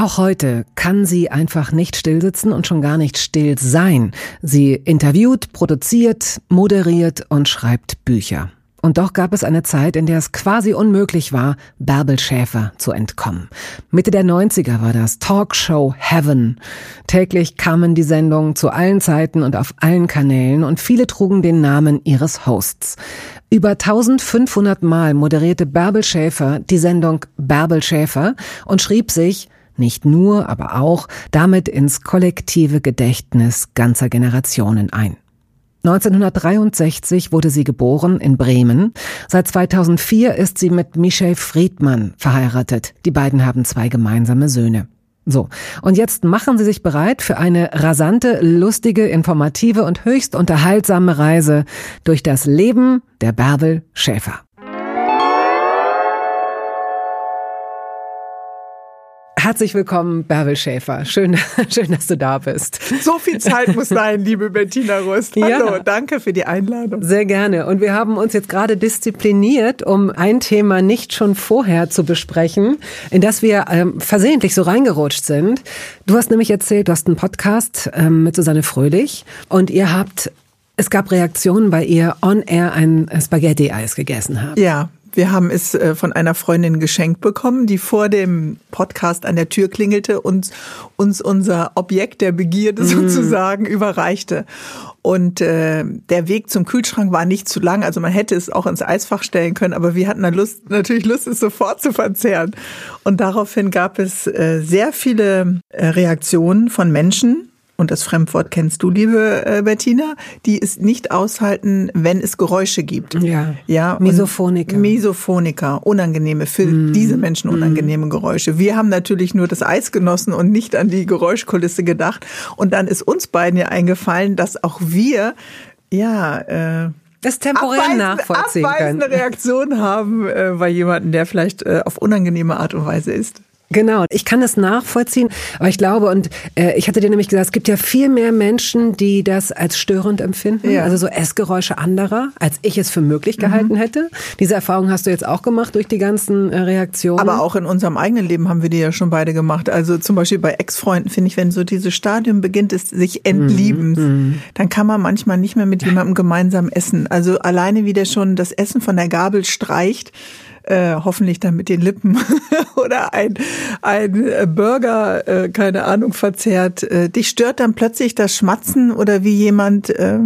Auch heute kann sie einfach nicht stillsitzen und schon gar nicht still sein. Sie interviewt, produziert, moderiert und schreibt Bücher. Und doch gab es eine Zeit, in der es quasi unmöglich war, Bärbel Schäfer zu entkommen. Mitte der 90er war das Talkshow Heaven. Täglich kamen die Sendungen zu allen Zeiten und auf allen Kanälen und viele trugen den Namen ihres Hosts. Über 1500 Mal moderierte Bärbel Schäfer die Sendung Bärbel Schäfer und schrieb sich nicht nur, aber auch damit ins kollektive Gedächtnis ganzer Generationen ein. 1963 wurde sie geboren in Bremen. Seit 2004 ist sie mit Michel Friedmann verheiratet. Die beiden haben zwei gemeinsame Söhne. So, und jetzt machen Sie sich bereit für eine rasante, lustige, informative und höchst unterhaltsame Reise durch das Leben der Bärbel Schäfer. Herzlich willkommen, Bärbel Schäfer. Schön, schön, dass du da bist. So viel Zeit muss sein, liebe Bettina Rust. Hallo, ja. danke für die Einladung. Sehr gerne. Und wir haben uns jetzt gerade diszipliniert, um ein Thema nicht schon vorher zu besprechen, in das wir ähm, versehentlich so reingerutscht sind. Du hast nämlich erzählt, du hast einen Podcast ähm, mit Susanne Fröhlich und ihr habt es gab Reaktionen, weil ihr on air ein Spaghetti-Eis gegessen habt. Ja, wir haben es äh, von einer Freundin geschenkt bekommen, die vor dem Podcast an der Tür klingelte und uns unser Objekt der Begierde mm. sozusagen überreichte. Und äh, der Weg zum Kühlschrank war nicht zu lang, also man hätte es auch ins Eisfach stellen können, aber wir hatten dann Lust, natürlich Lust, es sofort zu verzehren. Und daraufhin gab es äh, sehr viele äh, Reaktionen von Menschen, und das Fremdwort kennst du, liebe äh, Bettina, die es nicht aushalten, wenn es Geräusche gibt. Ja. Ja. Misophoniker. Misophoniker, unangenehme, für mm. diese Menschen unangenehme mm. Geräusche. Wir haben natürlich nur das Eis genossen und nicht an die Geräuschkulisse gedacht. Und dann ist uns beiden ja eingefallen, dass auch wir, ja, äh, das temporär abweisende, nachvollziehen abweisende können. Reaktion haben äh, bei jemandem, der vielleicht äh, auf unangenehme Art und Weise ist. Genau, ich kann das nachvollziehen, aber ich glaube, und äh, ich hatte dir nämlich gesagt, es gibt ja viel mehr Menschen, die das als störend empfinden, ja. also so Essgeräusche anderer, als ich es für möglich mhm. gehalten mhm. hätte. Diese Erfahrung hast du jetzt auch gemacht durch die ganzen äh, Reaktionen. Aber auch in unserem eigenen Leben haben wir die ja schon beide gemacht. Also zum Beispiel bei Ex-Freunden finde ich, wenn so dieses Stadium beginnt, ist sich entliebens, mhm. mhm. dann kann man manchmal nicht mehr mit jemandem gemeinsam essen. Also alleine wie der schon das Essen von der Gabel streicht, äh, hoffentlich dann mit den Lippen oder ein, ein äh, Burger, äh, keine Ahnung, verzehrt. Äh, dich stört dann plötzlich das Schmatzen oder wie jemand, äh,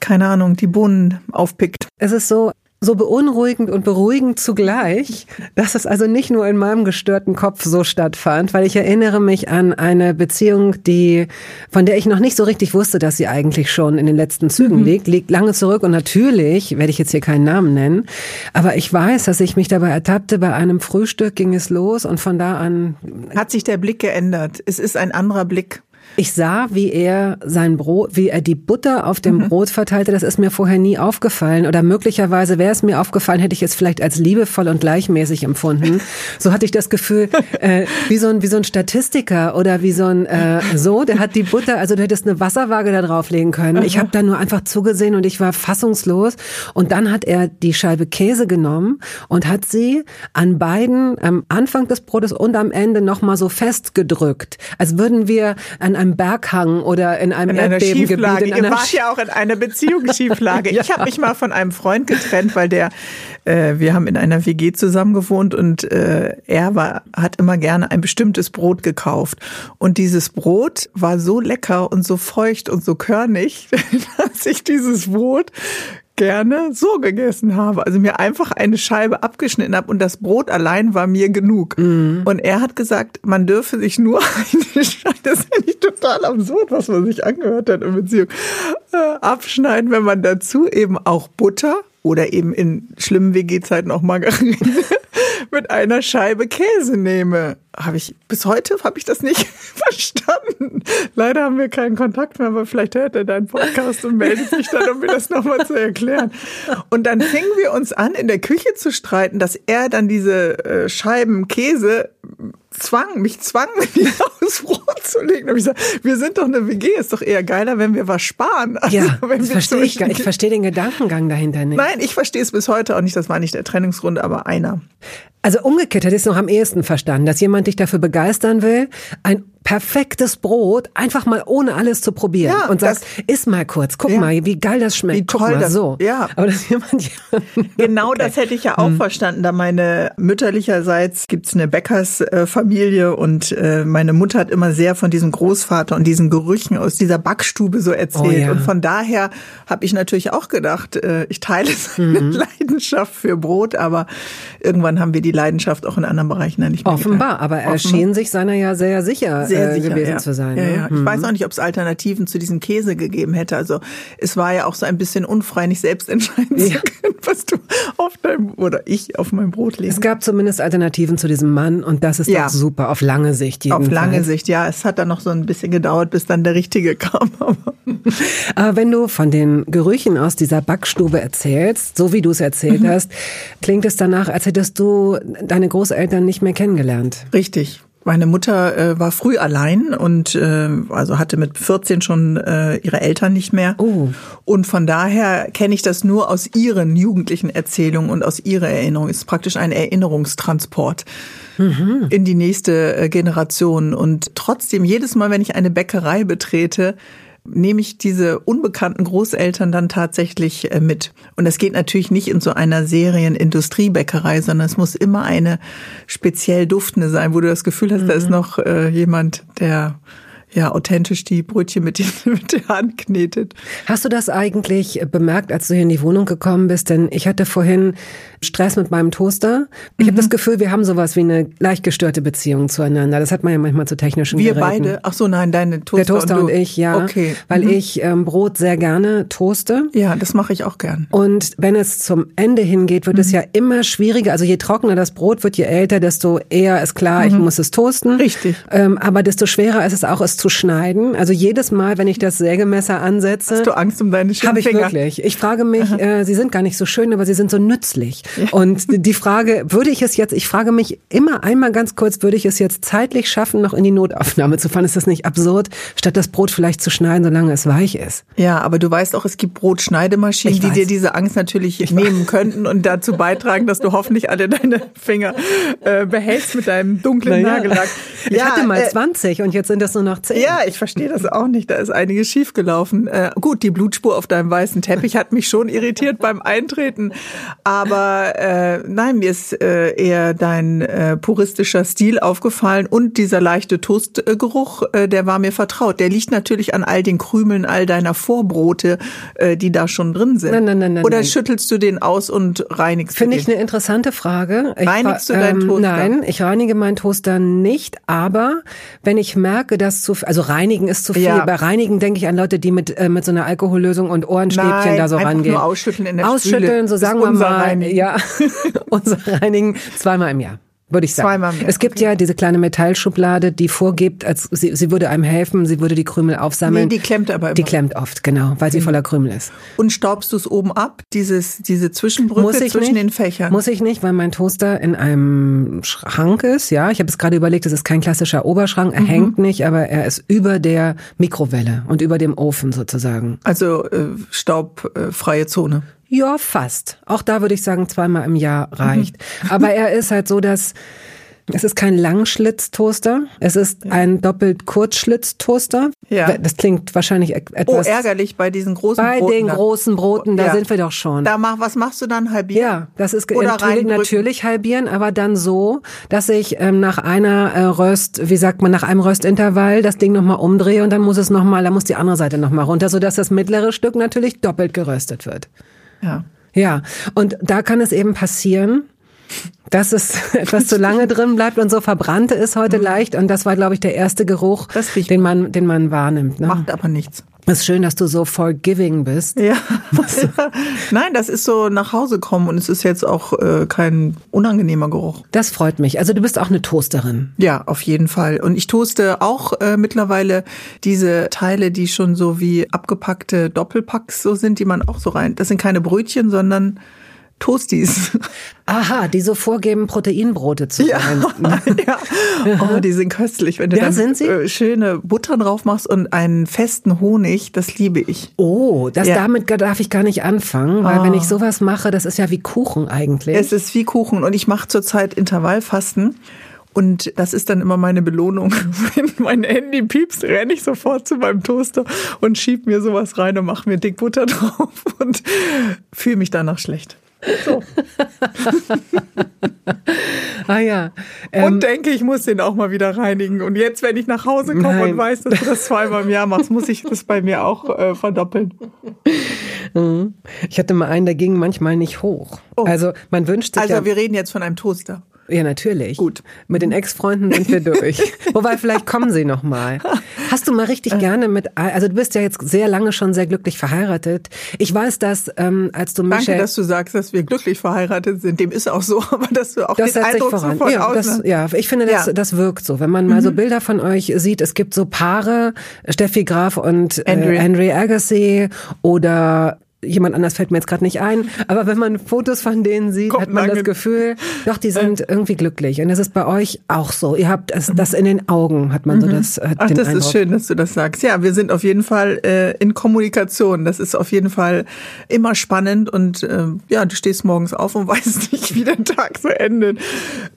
keine Ahnung, die Bohnen aufpickt. Es ist so, so beunruhigend und beruhigend zugleich, dass es also nicht nur in meinem gestörten Kopf so stattfand, weil ich erinnere mich an eine Beziehung, die, von der ich noch nicht so richtig wusste, dass sie eigentlich schon in den letzten Zügen mhm. liegt, liegt lange zurück und natürlich werde ich jetzt hier keinen Namen nennen, aber ich weiß, dass ich mich dabei ertappte, bei einem Frühstück ging es los und von da an hat sich der Blick geändert. Es ist ein anderer Blick. Ich sah, wie er sein Brot, wie er die Butter auf dem mhm. Brot verteilte. Das ist mir vorher nie aufgefallen. Oder möglicherweise wäre es mir aufgefallen, hätte ich es vielleicht als liebevoll und gleichmäßig empfunden. So hatte ich das Gefühl, äh, wie so ein wie so ein Statistiker oder wie so ein äh, so, der hat die Butter, also du hättest eine Wasserwaage da drauflegen können. Ich habe da nur einfach zugesehen und ich war fassungslos. Und dann hat er die Scheibe Käse genommen und hat sie an beiden am Anfang des Brotes und am Ende noch mal so festgedrückt, als würden wir an einem einem Berghang oder in einem in Erdbebengebiet. Schieflage. In Ihr wart ja auch in einer Beziehungsschieflage. ja. Ich habe mich mal von einem Freund getrennt, weil der, äh, wir haben in einer WG zusammen gewohnt und äh, er war, hat immer gerne ein bestimmtes Brot gekauft. Und dieses Brot war so lecker und so feucht und so körnig, dass ich dieses Brot gerne so gegessen habe. Also mir einfach eine Scheibe abgeschnitten habe und das Brot allein war mir genug. Mhm. Und er hat gesagt, man dürfe sich nur eine Scheibe, das ist ja nicht total absurd, was man sich angehört hat in Beziehung, äh, abschneiden, wenn man dazu eben auch Butter oder eben in schlimmen WG-Zeiten auch Margarine mit einer Scheibe Käse nehme. Habe ich bis heute habe ich das nicht verstanden. Leider haben wir keinen Kontakt mehr, aber vielleicht hört er deinen Podcast und meldet sich dann, um mir das nochmal zu erklären. Und dann fingen wir uns an, in der Küche zu streiten, dass er dann diese äh, Scheiben Käse zwang, mich zwang, die aufs Brot zu legen. Und ich sage, wir sind doch eine WG, ist doch eher geiler, wenn wir was sparen. Also, ja, das verstehe ich gar Ich verstehe den Gedankengang dahinter nicht. Nein, ich verstehe es bis heute auch nicht. Das war nicht der Trennungsgrund, aber einer. Also umgekehrt hätte ich es noch am ehesten verstanden, dass jemand dich dafür begeistern will, ein perfektes Brot einfach mal ohne alles zu probieren ja, und sagst, iss mal kurz, guck ja. mal, wie geil das schmeckt, wie toll das, so. Ja. Aber dass jemand genau okay. das hätte ich ja auch hm. verstanden, da meine mütterlicherseits gibt's eine Bäckersfamilie und äh, meine Mutter hat immer sehr von diesem Großvater und diesen Gerüchen aus dieser Backstube so erzählt oh, ja. und von daher habe ich natürlich auch gedacht, äh, ich teile seine mhm. Leidenschaft für Brot, aber irgendwann haben wir die Leidenschaft auch in anderen Bereichen ja nicht mehr. Offenbar, geteilt. aber er Offenbar. schien sich seiner ja sehr sicher. Sehr sehr äh, sicher, gewesen ja. zu sein. Ja, ne? ja. Ich weiß auch nicht, ob es Alternativen zu diesem Käse gegeben hätte. Also es war ja auch so ein bisschen unfrei, nicht selbst entscheiden zu können, was du auf deinem oder ich auf meinem Brot lege. Es gab zumindest Alternativen zu diesem Mann und das ist doch super auf lange Sicht. Jedenfalls. Auf lange Sicht, ja. Es hat dann noch so ein bisschen gedauert, bis dann der Richtige kam. Aber wenn du von den Gerüchen aus dieser Backstube erzählst, so wie du es erzählt mhm. hast, klingt es danach, als hättest du deine Großeltern nicht mehr kennengelernt. Richtig. Meine Mutter äh, war früh allein und äh, also hatte mit 14 schon äh, ihre Eltern nicht mehr. Oh. Und von daher kenne ich das nur aus ihren jugendlichen Erzählungen und aus ihrer Erinnerung. Es ist praktisch ein Erinnerungstransport mhm. in die nächste äh, Generation. Und trotzdem, jedes Mal, wenn ich eine Bäckerei betrete, nehme ich diese unbekannten Großeltern dann tatsächlich äh, mit. Und das geht natürlich nicht in so einer Serienindustriebäckerei, sondern es muss immer eine speziell duftende sein, wo du das Gefühl hast, mhm. da ist mhm. noch äh, jemand, der ja authentisch die Brötchen mit, den, mit der Hand knetet. Hast du das eigentlich bemerkt, als du hier in die Wohnung gekommen bist? Denn ich hatte vorhin Stress mit meinem Toaster. Ich mhm. habe das Gefühl, wir haben sowas wie eine leicht gestörte Beziehung zueinander. Das hat man ja manchmal zu technischen wir Geräten. Wir beide? Ach so, nein, deine Toaster, Der Toaster und, und ich, ja. Okay. Weil mhm. ich ähm, Brot sehr gerne toaste. Ja, das mache ich auch gern. Und wenn es zum Ende hingeht, wird mhm. es ja immer schwieriger. Also je trockener das Brot wird, je älter, desto eher ist klar, ich mhm. muss es toasten. Richtig. Ähm, aber desto schwerer ist es auch, es zu zu schneiden. Also jedes Mal, wenn ich das Sägemesser ansetze, hast du Angst um deine Habe ich wirklich. Ich frage mich, äh, sie sind gar nicht so schön, aber sie sind so nützlich. Ja. Und die Frage, würde ich es jetzt, ich frage mich immer einmal ganz kurz, würde ich es jetzt zeitlich schaffen, noch in die Notaufnahme zu fahren? Ist das nicht absurd, statt das Brot vielleicht zu schneiden, solange es weich ist? Ja, aber du weißt auch, es gibt Brotschneidemaschinen, die dir diese Angst natürlich ich nehmen weiß. könnten und dazu beitragen, dass du hoffentlich alle deine Finger äh, behältst mit deinem dunklen naja. Nagellack. Ich ja, hatte mal äh, 20 und jetzt sind das nur noch 10. Ja, ich verstehe das auch nicht. Da ist einiges schiefgelaufen. Äh, gut, die Blutspur auf deinem weißen Teppich hat mich schon irritiert beim Eintreten. Aber äh, nein, mir ist äh, eher dein äh, puristischer Stil aufgefallen und dieser leichte Toastgeruch, äh, der war mir vertraut. Der liegt natürlich an all den Krümeln all deiner Vorbrote, äh, die da schon drin sind. Nein, nein, nein, nein, Oder schüttelst du den aus und reinigst Finde ich eine interessante Frage. Ich Reinigst du deinen ähm, Toaster? Nein, ich reinige meinen Toaster nicht. Aber wenn ich merke, dass zu also reinigen ist zu viel. Ja. Bei reinigen denke ich an Leute, die mit, äh, mit so einer Alkohollösung und Ohrenstäbchen Nein, da so rangehen. Nur ausschütteln in der Ausschütteln, Spüle. so sagen wir mal. Reinigen. Ja, unser Reinigen zweimal im Jahr würde ich sagen. Zweimal mehr. Es gibt okay. ja diese kleine Metallschublade, die vorgibt, als sie, sie würde einem helfen, sie würde die Krümel aufsammeln. Nee, die klemmt aber immer. Die klemmt oft, genau, weil sie mhm. voller Krümel ist. Und staubst du es oben ab, dieses, diese Zwischenbrücke Muss ich zwischen nicht. den Fächern? Muss ich nicht, weil mein Toaster in einem Schrank ist, ja. Ich habe es gerade überlegt, es ist kein klassischer Oberschrank, er mhm. hängt nicht, aber er ist über der Mikrowelle und über dem Ofen sozusagen. Also äh, staubfreie Zone. Ja, fast. Auch da würde ich sagen, zweimal im Jahr reicht. Mhm. Aber er ist halt so, dass es ist kein Langschlitztoaster, es ist ein doppelt Kurzschlitztoaster. Ja. Das klingt wahrscheinlich etwas. Oh, ärgerlich bei diesen großen bei Broten. Bei den großen Broten, da ja. sind wir doch schon. Da mach, was machst du dann halbieren? Ja, das ist Oder natürlich, natürlich halbieren, aber dann so, dass ich ähm, nach einer äh, Röst, wie sagt man, nach einem Röstintervall das Ding nochmal umdrehe und dann muss es nochmal, da muss die andere Seite nochmal runter, sodass das mittlere Stück natürlich doppelt geröstet wird. Ja. Ja, und da kann es eben passieren, dass es etwas zu lange drin bleibt und so verbrannte ist heute mhm. leicht. Und das war, glaube ich, der erste Geruch, den man, den man wahrnimmt. Ne? Macht aber nichts. Es ist schön, dass du so forgiving bist. Ja. Nein, das ist so nach Hause kommen und es ist jetzt auch äh, kein unangenehmer Geruch. Das freut mich. Also du bist auch eine Toasterin. Ja, auf jeden Fall. Und ich toaste auch äh, mittlerweile diese Teile, die schon so wie abgepackte Doppelpacks so sind, die man auch so rein. Das sind keine Brötchen, sondern Toasties. Aha, die so vorgeben, Proteinbrote zu. Ja, ja. Oh, die sind köstlich. Wenn du Ja, dann äh, schöne Butter drauf machst und einen festen Honig, das liebe ich. Oh, das Ja. damit darf ich gar nicht anfangen, weil Oh. wenn ich sowas mache, das ist ja wie Kuchen eigentlich. Es ist wie Kuchen und ich mache zurzeit Intervallfasten. Und das ist dann immer meine Belohnung. Wenn mein Handy piepst, renne ich sofort zu meinem Toaster und schieb mir sowas rein und mache mir dick Butter drauf und fühle mich danach schlecht. So. ah ja. Ähm, Und denke, ich muss den auch mal wieder reinigen. Und jetzt, wenn ich nach Hause komme Nein. und weiß, dass du das zweimal im Jahr machst, muss ich das bei mir auch äh, verdoppeln. ich hatte mal einen, der ging manchmal nicht hoch. Also man wünscht sich Also ja, wir reden jetzt von einem Toaster. Ja natürlich. Gut. Mit den Ex-Freunden sind wir durch. Wobei vielleicht kommen sie noch mal. Hast du mal richtig gerne mit, also du bist ja jetzt sehr lange schon sehr glücklich verheiratet. Ich weiß, dass ähm, als du Danke, Michelle dass du sagst, dass wir glücklich verheiratet sind. Dem ist auch so, aber dass du auch Das den Eindruck voran. sofort Ja, das, ja, ich finde, das, Ja. das wirkt so. Wenn man mal so Bilder von euch sieht, es gibt so Paare, Steffi Graf und äh, Andre. Andre Agassi oder jemand anders fällt mir jetzt gerade nicht ein, aber wenn man Fotos von denen sieht, Kommt hat man das Gefühl, doch, die sind irgendwie glücklich. Und das ist bei euch auch so. Ihr habt das, das in den Augen, hat man so das, hat Ach, den das Eindruck. ist schön, dass du das sagst. Ja, wir sind auf jeden Fall äh, in Kommunikation. Das ist auf jeden Fall immer spannend und äh, ja, du stehst morgens auf und weißt nicht, wie der Tag so endet.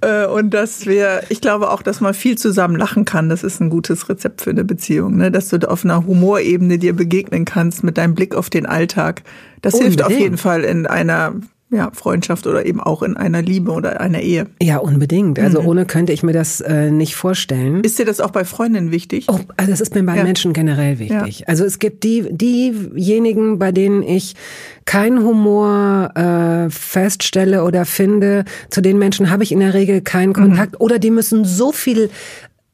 Äh, und dass wir, ich glaube auch, dass man viel zusammen lachen kann. Das ist ein gutes Rezept für eine Beziehung, ne? dass du auf einer Humorebene dir begegnen kannst mit deinem Blick auf den Alltag. Das hilft auf Unbedingt. jeden Fall in einer ja, Freundschaft oder eben auch in einer Liebe oder einer Ehe. Ja, unbedingt. Also ohne könnte ich mir das äh, nicht vorstellen. Ist dir das auch bei Freundinnen wichtig? Oh, also das ist mir bei Ja. Menschen generell wichtig. Also es gibt die diejenigen, bei denen ich keinen Humor äh, feststelle oder finde, zu den Menschen habe ich in der Regel keinen Kontakt oder die müssen so viel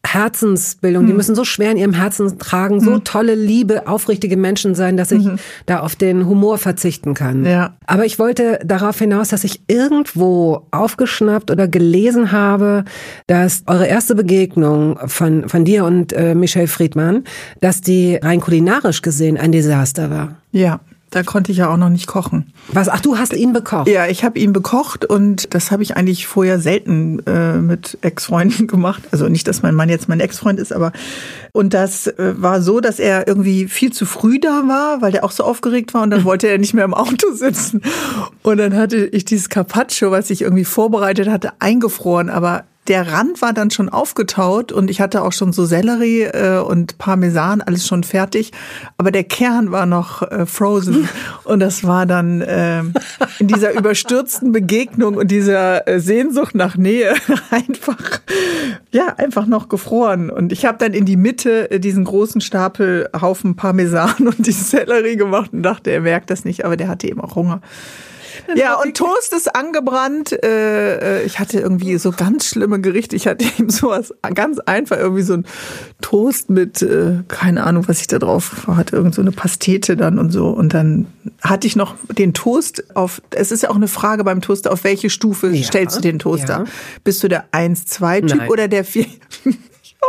Herzensbildung, die Hm. müssen so schwer in ihrem Herzen tragen, so tolle, liebe, aufrichtige Menschen sein, dass ich da auf den Humor verzichten kann. Mhm. Ja. Aber ich wollte darauf hinaus, dass ich irgendwo aufgeschnappt oder gelesen habe, dass eure erste Begegnung von, von dir und äh, Michelle Friedmann, dass die rein kulinarisch gesehen ein Desaster war. Ja, da konnte ich ja auch noch nicht kochen. Was? Ach, du hast ihn bekocht. Ja, ich habe ihn bekocht und das habe ich eigentlich vorher selten äh, mit Ex-Freunden gemacht. Also nicht, dass mein Mann jetzt mein Ex-Freund ist, aber und das äh, war so, dass er irgendwie viel zu früh da war, weil der auch so aufgeregt war und dann wollte er nicht mehr im Auto sitzen. Und dann hatte ich dieses Carpaccio, was ich irgendwie vorbereitet hatte, eingefroren, aber der Rand war dann schon aufgetaut und ich hatte auch schon so Sellerie äh, und Parmesan, alles schon fertig. Aber der Kern war noch äh, frozen. Und das war dann äh, in dieser überstürzten Begegnung und dieser äh, Sehnsucht nach Nähe einfach, ja, einfach noch gefroren. Und ich habe dann in die Mitte äh, diesen großen Stapel Haufen Parmesan und die Sellerie gemacht und dachte, er merkt das nicht, aber der hatte eben auch Hunger. Ja, und Toast ist angebrannt. Äh, äh, ich hatte irgendwie so ganz schlimme Gerichte. Ich hatte eben sowas ganz einfach, irgendwie so ein Toast mit, äh, keine Ahnung, was ich da drauf hatte, irgend so eine Pastete dann und so. Und dann hatte ich noch den Toast auf, es ist ja auch eine Frage beim Toaster, auf welche Stufe Ja, stellst du den Toaster? ja. Bist du der 1-2-Typ Nein. oder der 4? Oh,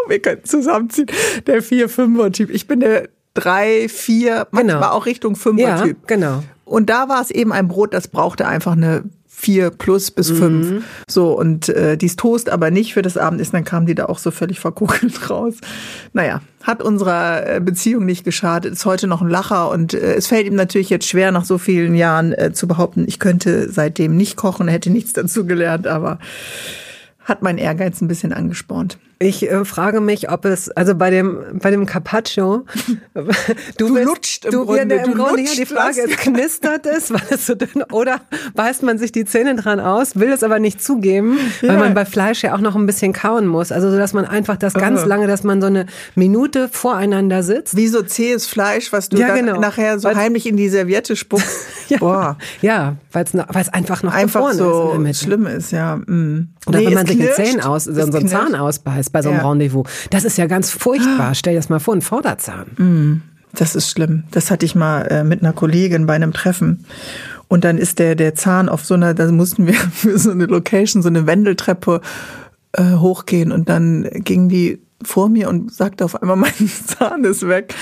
wir können zusammenziehen. Der 4-5er-Typ. Ich bin der 3, 4, manchmal Genau. auch Richtung Ja, 5er-Typ. genau. Und da war es eben ein Brot, das brauchte einfach eine vier plus bis fünf. So, und äh, dies Toast aber nicht für das Abendessen, dann kamen die da auch so völlig verkokelt raus. Naja, hat unserer äh, Beziehung nicht geschadet, ist heute noch ein Lacher und äh, es fällt ihm natürlich jetzt schwer, nach so vielen Jahren äh, zu behaupten, ich könnte seitdem nicht kochen, hätte nichts dazu gelernt, aber hat mein Ehrgeiz ein bisschen angespornt. Ich äh, frage mich, ob es, also bei dem, bei dem Carpaccio, du, willst- lutscht im du, Grunde, ja, der, im du Grunde, ja, die Frage ist, knistert es, weil es so dünn, oder beißt man sich die Zähne dran aus, will es aber nicht zugeben, weil Ja. man bei Fleisch ja auch noch ein bisschen kauen muss. Also, so dass man einfach das ganz Ah. lange, dass man so eine Minute voreinander sitzt. Wie so zähes Fleisch, was du Ja, dann genau. nachher so Weil's- heimlich in die Serviette spuckst. Ja, Boah. ja weil es einfach noch einfach ist so Mitte. schlimm ist, ja. Mm. Oder Nee, wenn man sich den knirscht. Zähnen aus, so, einen. Zahn ausbeißt bei so einem Ja. Rendezvous. Das ist ja ganz furchtbar. Stell dir das mal vor, ein Vorderzahn. Das ist schlimm. Das hatte ich mal äh, mit einer Kollegin bei einem Treffen. Und dann ist der, der Zahn auf so einer, da mussten wir für so eine Location, so eine Wendeltreppe äh, hochgehen. Und dann ging die vor mir und sagte auf einmal, mein Zahn ist weg.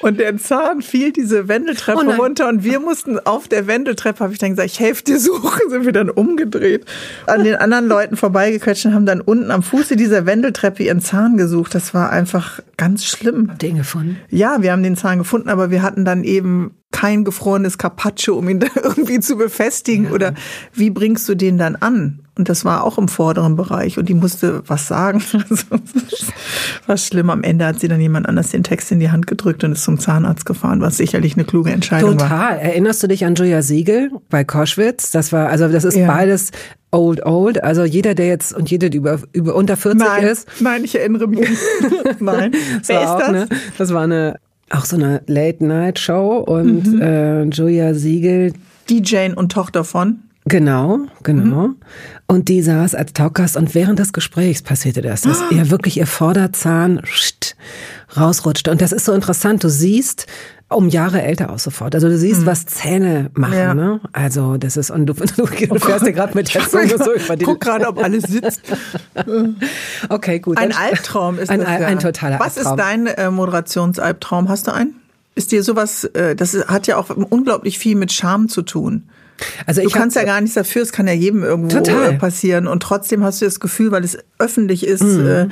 Und der Zahn fiel diese Wendeltreppe oh runter und wir mussten auf der Wendeltreppe, habe ich dann gesagt, ich helfe dir suchen, sind wir dann umgedreht, an den anderen Leuten vorbeigequetscht und haben dann unten am Fuße dieser Wendeltreppe ihren Zahn gesucht. Das war einfach ganz schlimm. Den gefunden? Ja, wir haben den Zahn gefunden, aber wir hatten dann eben kein gefrorenes Carpaccio, um ihn da irgendwie zu befestigen. Ja. Oder wie bringst du den dann an? Und das war auch im vorderen Bereich. Und die musste was sagen. Also, was schlimm. Am Ende hat sie dann jemand anders den Text in die Hand gedrückt und ist zum Zahnarzt gefahren, was sicherlich eine kluge Entscheidung Total. war. Total. Erinnerst du dich an Julia Siegel bei Koschwitz? Das war, also das ist ja. beides old, old. Also jeder, der jetzt und jede, die über, über unter 40 nein, ist. Nein, ich erinnere mich. nein. Wer ist auch, das? Ne, das war eine auch so eine Late-Night-Show und mhm. äh, Julia Siegel. DJ und Tochter von? Genau, genau. Mhm. Und die saß als Talkgast und während des Gesprächs passierte das, dass oh. ihr wirklich ihr Vorderzahn rausrutschte. Und das ist so interessant. Du siehst, um Jahre älter aus sofort. Also du siehst, mhm. was Zähne machen. Ja. Ne? Also das ist und du, du, du oh fährst ja gerade mit der Zunge so über die. Guck gerade, ob alles sitzt. okay, gut. Ein Albtraum ist ein, das ja. ein totaler was Albtraum. Was ist dein äh, Moderationsalbtraum? Hast du einen? Ist dir sowas? Äh, das hat ja auch unglaublich viel mit Scham zu tun. Also du kannst ja gar nichts dafür, es kann ja jedem irgendwo total. passieren und trotzdem hast du das Gefühl, weil es öffentlich ist, mhm. äh,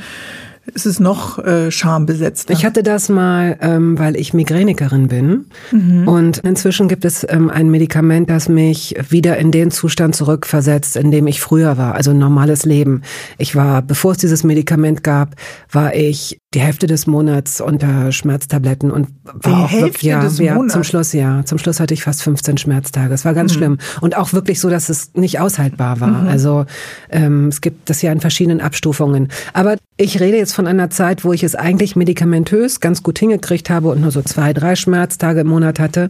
ist es noch äh, schambesetzt. Ich hatte das mal, ähm, weil ich Migränikerin bin. Mhm. Und inzwischen gibt es ähm, ein Medikament, das mich wieder in den Zustand zurückversetzt, in dem ich früher war, also ein normales Leben. Ich war, bevor es dieses Medikament gab, war ich die Hälfte des Monats unter Schmerztabletten und war die auch Hälfte wirklich, ja, des ja, Monats? zum Schluss, ja. Zum Schluss hatte ich fast 15 Schmerztage. Es war ganz mhm. schlimm. Und auch wirklich so, dass es nicht aushaltbar war. Mhm. Also ähm, es gibt das ja in verschiedenen Abstufungen. Aber ich rede jetzt von einer Zeit, wo ich es eigentlich medikamentös ganz gut hingekriegt habe und nur so zwei, drei Schmerztage im Monat hatte.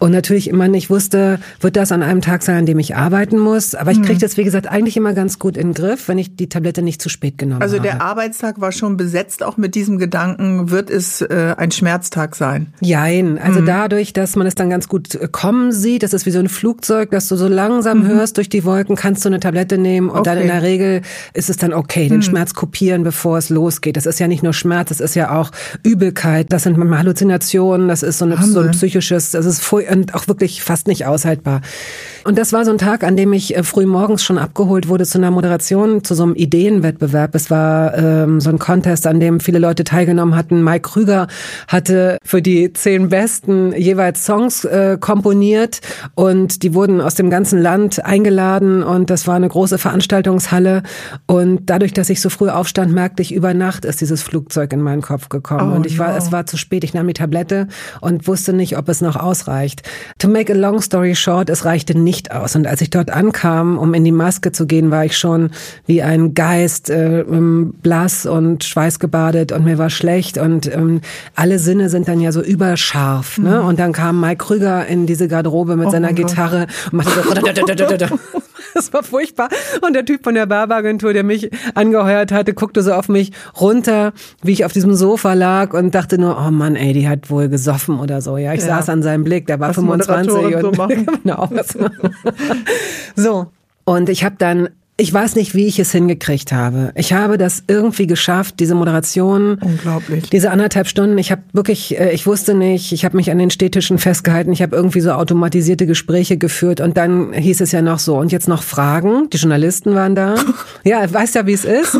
Und natürlich immer nicht wusste, wird das an einem Tag sein, an dem ich arbeiten muss. Aber ich mhm. kriege das, wie gesagt, eigentlich immer ganz gut in den Griff, wenn ich die Tablette nicht zu spät genommen also habe. Also der Arbeitstag war schon besetzt, auch mit diesem Gedanken, wird es äh, ein Schmerztag sein? Jein. Also mhm. dadurch, dass man es dann ganz gut äh, kommen sieht, das ist wie so ein Flugzeug, dass du so langsam mhm. hörst durch die Wolken, kannst du eine Tablette nehmen und okay. dann in der Regel ist es dann okay, den mhm. Schmerz kopieren, bevor es losgeht. Das ist ja nicht nur Schmerz, das ist ja auch Übelkeit, das sind manchmal Halluzinationen, das ist so, eine, so ein psychisches, das ist und auch wirklich fast nicht aushaltbar. Und das war so ein Tag, an dem ich äh, früh morgens schon abgeholt wurde zu einer Moderation, zu so einem Ideenwettbewerb. Es war ähm, so ein Contest, an dem viele Leute teilgenommen hatten. Mike Krüger hatte für die zehn besten jeweils Songs äh, komponiert und die wurden aus dem ganzen Land eingeladen und das war eine große Veranstaltungshalle. Und dadurch, dass ich so früh aufstand, merkte ich, über Nacht ist dieses Flugzeug in meinen Kopf gekommen. Oh, und ich war, no. es war zu spät. Ich nahm die Tablette und wusste nicht, ob es noch ausreicht. To make a long story short, es reichte nicht nicht aus. Und als ich dort ankam, um in die Maske zu gehen, war ich schon wie ein Geist, äh, ähm, blass und schweißgebadet und mir war schlecht und ähm, alle Sinne sind dann ja so überscharf. Ne? Mhm. Und dann kam Mike Krüger in diese Garderobe mit oh seiner Gitarre und machte so Das war furchtbar. Und der Typ von der Werbeagentur, der mich angeheuert hatte, guckte so auf mich runter, wie ich auf diesem Sofa lag und dachte nur, oh Mann, ey, die hat wohl gesoffen oder so. Ja, ich ja. saß an seinem Blick, der war was 25 und so genau, so. Und ich habe dann ich weiß nicht, wie ich es hingekriegt habe. Ich habe das irgendwie geschafft, diese Moderation. Unglaublich. Diese anderthalb Stunden. Ich habe wirklich, äh, ich wusste nicht, ich habe mich an den Städtischen festgehalten. Ich habe irgendwie so automatisierte Gespräche geführt und dann hieß es ja noch so und jetzt noch Fragen. Die Journalisten waren da. ja, weißt ja, wie es ist.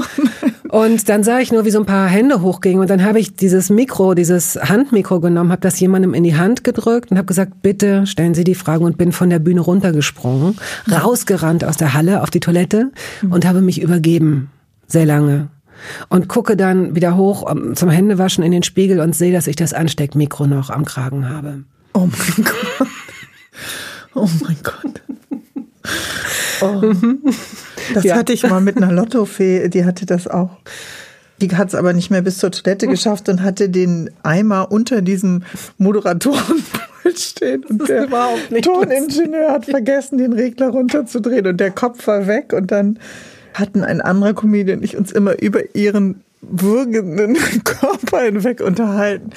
Und dann sah ich nur, wie so ein paar Hände hochgingen und dann habe ich dieses Mikro, dieses Handmikro genommen, habe das jemandem in die Hand gedrückt und habe gesagt, bitte stellen Sie die Fragen und bin von der Bühne runtergesprungen, rausgerannt aus der Halle auf die Toilette und habe mich übergeben, sehr lange. Und gucke dann wieder hoch zum Händewaschen in den Spiegel und sehe, dass ich das Ansteckmikro noch am Kragen habe. Oh mein Gott. Oh mein Gott. Oh. Das ja. hatte ich mal mit einer Lottofee, die hatte das auch. Die hat es aber nicht mehr bis zur Toilette geschafft und hatte den Eimer unter diesem Moderatorenpult stehen. Und der Toningenieur hat vergessen, den Regler runterzudrehen und der Kopf war weg. Und dann hatten ein anderer Comedian und ich uns immer über ihren würgenden Körper hinweg unterhalten.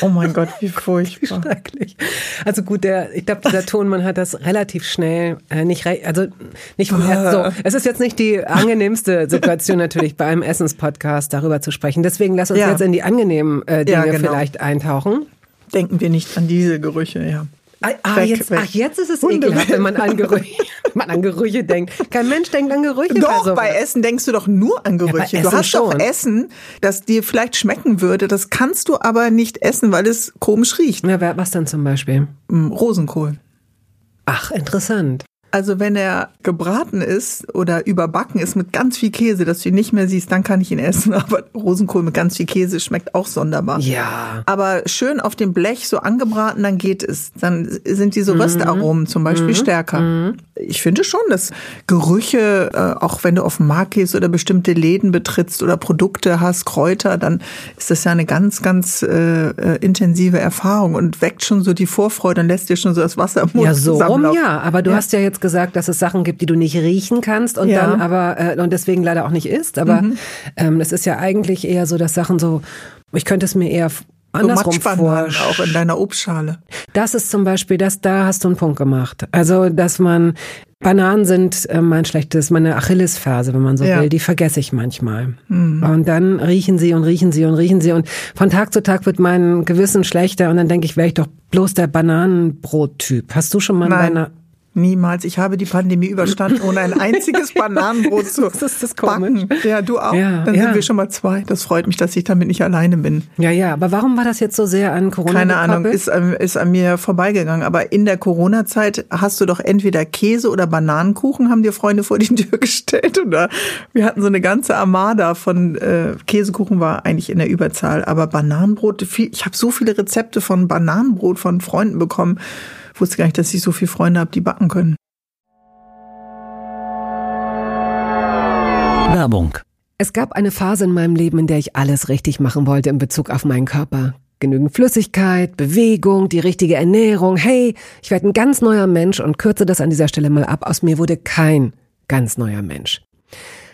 Oh mein Gott, wie furchtbar. Wie schrecklich. Also gut, der, ich glaube, dieser Tonmann hat das relativ schnell äh, nicht, also nicht. So, es ist jetzt nicht die angenehmste Situation natürlich bei einem Essenspodcast darüber zu sprechen. Deswegen lass uns ja. jetzt in die angenehmen äh, Dinge ja, genau. vielleicht eintauchen. Denken wir nicht an diese Gerüche, ja. Ah, weg, jetzt, weg. ach, jetzt ist es Hunde ekelhaft, wenn man an, Gerüche, man an Gerüche denkt. Kein Mensch denkt an Gerüche. Doch, bei, bei Essen denkst du doch nur an Gerüche. Ja, du hast schon. doch Essen, das dir vielleicht schmecken würde. Das kannst du aber nicht essen, weil es komisch riecht. Ja, was dann zum Beispiel? Mm, Rosenkohl. Ach, interessant. Also wenn er gebraten ist oder überbacken ist mit ganz viel Käse, dass du ihn nicht mehr siehst, dann kann ich ihn essen. Aber Rosenkohl mit ganz viel Käse schmeckt auch sonderbar. Ja. Aber schön auf dem Blech so angebraten, dann geht es. Dann sind diese Röstaromen mhm. zum Beispiel mhm. stärker. Mhm. Ich finde schon, dass Gerüche, äh, auch wenn du auf den Markt gehst oder bestimmte Läden betrittst oder Produkte hast, Kräuter, dann ist das ja eine ganz, ganz äh, äh intensive Erfahrung und weckt schon so die Vorfreude und lässt dir schon so das Wasser im Mund Ja, so rum ja. Aber du ja. hast ja jetzt gesagt, dass es Sachen gibt, die du nicht riechen kannst und ja. dann aber äh, und deswegen leider auch nicht isst. Aber mhm. ähm, es ist ja eigentlich eher so, dass Sachen so, ich könnte es mir eher andersrum vor. auch in deiner Obstschale. Das ist zum Beispiel, das da hast du einen Punkt gemacht. Also, dass man Bananen sind äh, mein schlechtes, meine Achillesferse, wenn man so ja. will, die vergesse ich manchmal. Mhm. Und dann riechen sie und riechen sie und riechen sie und von Tag zu Tag wird mein Gewissen schlechter und dann denke ich, wäre ich doch bloß der Bananenbrottyp. Hast du schon mal Nein. Niemals. Ich habe die Pandemie überstanden, ohne ein einziges Bananenbrot zu das ist das backen. Ja, du auch. Ja, Dann ja. sind wir schon mal zwei. Das freut mich, dass ich damit nicht alleine bin. Ja, ja. Aber warum war das jetzt so sehr an Corona? Keine Ahnung, ist, ist an mir vorbeigegangen. Aber in der Corona-Zeit hast du doch entweder Käse oder Bananenkuchen, haben dir Freunde vor die Tür gestellt. Oder wir hatten so eine ganze Armada von äh, Käsekuchen war eigentlich in der Überzahl. Aber Bananenbrot, viel, ich habe so viele Rezepte von Bananenbrot von Freunden bekommen wusste gar nicht, dass ich so viele Freunde habe, die backen können. Werbung. Es gab eine Phase in meinem Leben, in der ich alles richtig machen wollte in Bezug auf meinen Körper. Genügend Flüssigkeit, Bewegung, die richtige Ernährung. Hey, ich werde ein ganz neuer Mensch und kürze das an dieser Stelle mal ab. Aus mir wurde kein ganz neuer Mensch.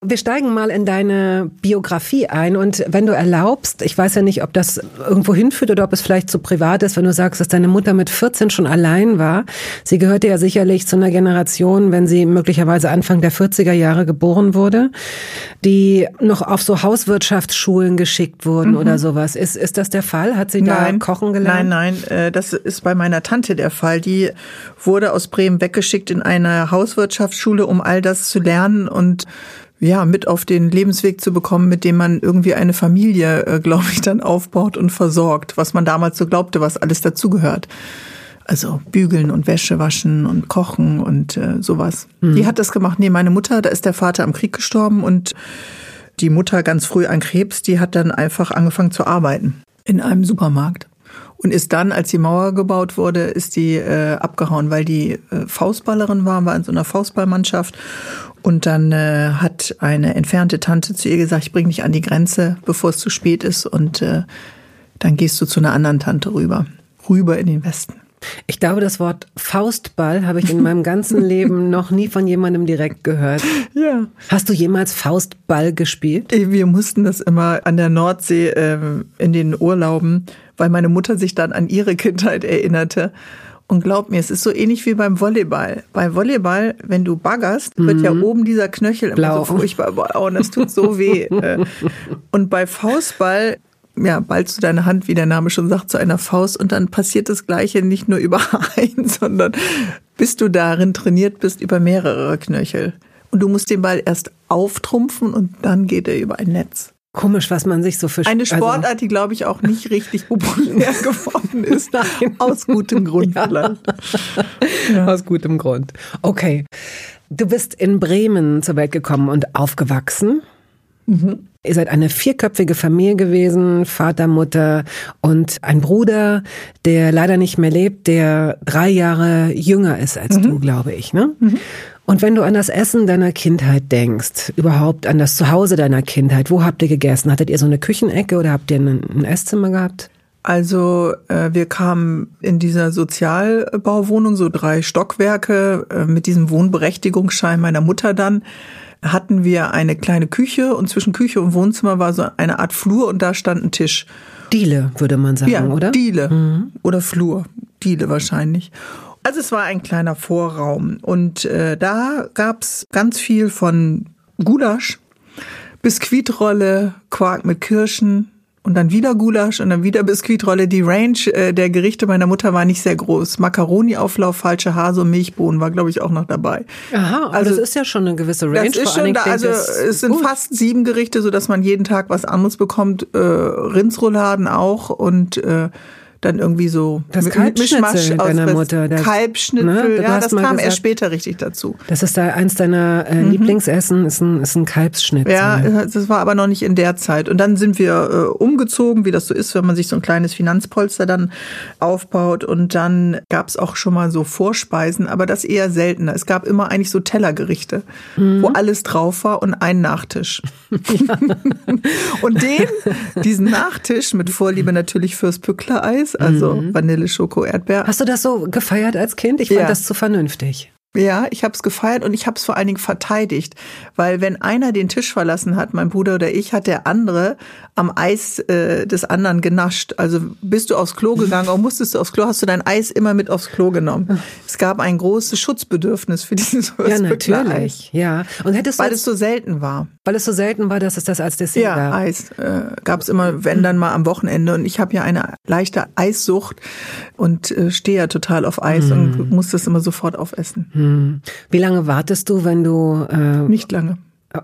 Wir steigen mal in deine Biografie ein und wenn du erlaubst, ich weiß ja nicht, ob das irgendwo hinführt oder ob es vielleicht zu privat ist, wenn du sagst, dass deine Mutter mit 14 schon allein war. Sie gehörte ja sicherlich zu einer Generation, wenn sie möglicherweise Anfang der 40er Jahre geboren wurde, die noch auf so Hauswirtschaftsschulen geschickt wurden mhm. oder sowas. Ist, ist das der Fall? Hat sie nein, da kochen gelernt? Nein, nein, äh, das ist bei meiner Tante der Fall. Die wurde aus Bremen weggeschickt in eine Hauswirtschaftsschule, um all das zu lernen und ja, mit auf den Lebensweg zu bekommen, mit dem man irgendwie eine Familie, äh, glaube ich, dann aufbaut und versorgt, was man damals so glaubte, was alles dazugehört. Also bügeln und Wäsche waschen und kochen und äh, sowas. Mhm. Die hat das gemacht. Nee, meine Mutter, da ist der Vater am Krieg gestorben und die Mutter ganz früh an Krebs, die hat dann einfach angefangen zu arbeiten in einem Supermarkt und ist dann, als die Mauer gebaut wurde, ist die äh, abgehauen, weil die äh, Faustballerin war, war in so einer Faustballmannschaft und dann äh, hat eine entfernte Tante zu ihr gesagt, ich bring dich an die Grenze, bevor es zu spät ist und äh, dann gehst du zu einer anderen Tante rüber, rüber in den Westen. Ich glaube, das Wort Faustball habe ich in meinem ganzen Leben noch nie von jemandem direkt gehört. Ja. Hast du jemals Faustball gespielt? Wir mussten das immer an der Nordsee äh, in den Urlauben, weil meine Mutter sich dann an ihre Kindheit erinnerte. Und glaub mir, es ist so ähnlich wie beim Volleyball. Bei Volleyball, wenn du baggerst, wird mhm. ja oben dieser Knöchel Blau. immer so furchtbar blau und das tut so weh. Äh. und bei Faustball, ja, ballst du deine Hand, wie der Name schon sagt, zu einer Faust und dann passiert das Gleiche nicht nur über einen, sondern bis du darin trainiert bist, über mehrere Knöchel. Und du musst den Ball erst auftrumpfen und dann geht er über ein Netz. Komisch, was man sich so für Eine also Sportart, also, die, glaube ich, auch nicht richtig populär geworden ist. Nein. Aus gutem Grund ja. vielleicht. Ja. Aus gutem Grund. Okay. Du bist in Bremen zur Welt gekommen und aufgewachsen. Mhm. Ihr seid eine vierköpfige Familie gewesen, Vater, Mutter und ein Bruder, der leider nicht mehr lebt, der drei Jahre jünger ist als mhm. du, glaube ich. Ne? Mhm. Und wenn du an das Essen deiner Kindheit denkst, überhaupt an das Zuhause deiner Kindheit, wo habt ihr gegessen? Hattet ihr so eine Küchenecke oder habt ihr ein, Esszimmer gehabt? Also äh, wir kamen in dieser Sozialbauwohnung, so drei Stockwerke, äh, mit diesem Wohnberechtigungsschein meiner Mutter dann, hatten wir eine kleine Küche und zwischen Küche und Wohnzimmer war so eine Art Flur und da stand ein Tisch. Diele, würde man sagen, ja, oder? Diele mhm. oder Flur. Diele wahrscheinlich. Also es war ein kleiner Vorraum und äh, da gab's ganz viel von Gulasch, Biskuitrolle, Quark mit Kirschen, und dann wieder Gulasch und dann wieder Biskuitrolle. Die Range äh, der Gerichte meiner Mutter war nicht sehr groß. Macaroni-Auflauf, falsche Hase und Milchbohnen war, glaube ich, auch noch dabei. Aha, also das ist ja schon eine gewisse Range. Das ist schon da, also es sind gut. fast sieben Gerichte, so dass man jeden Tag was anderes bekommt. Äh, Rindsrouladen auch und äh, dann irgendwie so das Kalbschnitzel deiner Mutter. Das, Kalbschnitzel, ne? ja, das kam gesagt, erst später richtig dazu. Das ist da eins deiner äh, mhm. Lieblingsessen, ist ein, ist ein Kalbsschnitzel. Ja, das war aber noch nicht in der Zeit. Und dann sind wir äh, umgezogen, wie das so ist, wenn man sich so ein kleines Finanzpolster dann aufbaut. Und dann gab es auch schon mal so Vorspeisen, aber das eher seltener. Es gab immer eigentlich so Tellergerichte, mhm. wo alles drauf war und ein Nachtisch. und den, diesen Nachtisch mit Vorliebe natürlich fürs Pückler-Eis, Eis, also mhm. Vanille, Schoko, Erdbeer. Hast du das so gefeiert als Kind? Ich fand ja. das zu vernünftig. Ja, ich habe es gefeiert und ich habe es vor allen Dingen verteidigt, weil wenn einer den Tisch verlassen hat, mein Bruder oder ich, hat der andere am Eis äh, des anderen genascht. Also bist du aufs Klo gegangen oder musstest du aufs Klo, hast du dein Eis immer mit aufs Klo genommen. Es gab ein großes Schutzbedürfnis für dieses Ja, natürlich. Ja. Und hättest weil es so selten war. Weil es so selten war, dass es das als Dessert ja, gab. Ja, Eis äh, gab es immer, wenn dann mal am Wochenende. Und ich habe ja eine leichte Eissucht und äh, stehe ja total auf Eis mm. und muss das immer sofort aufessen. Hm. Wie lange wartest du, wenn du... Äh, nicht lange.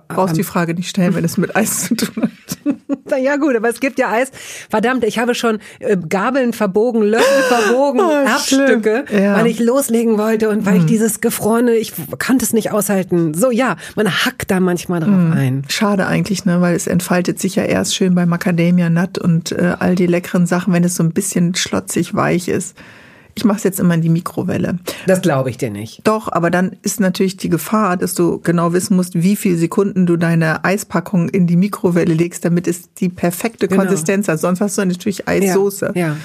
Brauchst die Frage nicht stellen, wenn es mit Eis zu tun hat. ja gut, aber es gibt ja Eis. Verdammt, ich habe schon äh, Gabeln verbogen, Löffel verbogen, oh, Erbstücke, ja. weil ich loslegen wollte und weil hm. ich dieses gefrorene, ich konnte es nicht aushalten. So ja, man hackt da manchmal drauf hm. ein. Schade eigentlich, ne, weil es entfaltet sich ja erst schön bei Macadamia Nut und äh, all die leckeren Sachen, wenn es so ein bisschen schlotzig weich ist. Ich mache es jetzt immer in die Mikrowelle. Das glaube ich dir nicht. Doch, aber dann ist natürlich die Gefahr, dass du genau wissen musst, wie viele Sekunden du deine Eispackung in die Mikrowelle legst, damit es die perfekte genau. Konsistenz hat. Sonst hast du natürlich Eissoße. Ja. ja.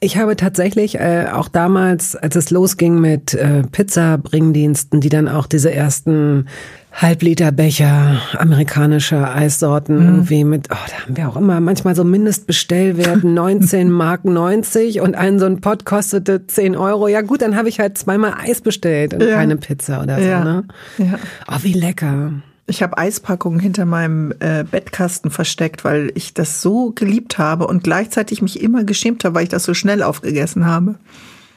Ich habe tatsächlich äh, auch damals, als es losging mit äh, Pizza-Bringdiensten, die dann auch diese ersten Halbliterbecher amerikanischer Eissorten mhm. irgendwie mit, oh, da haben wir auch immer manchmal so Mindestbestellwerten 19 Mark 90 und ein so ein Pot kostete 10 Euro. Ja gut, dann habe ich halt zweimal Eis bestellt und ja. keine Pizza oder so. Ja. Ne? Ja. Oh, wie lecker. Ich habe Eispackungen hinter meinem äh, Bettkasten versteckt, weil ich das so geliebt habe und gleichzeitig mich immer geschämt habe, weil ich das so schnell aufgegessen habe.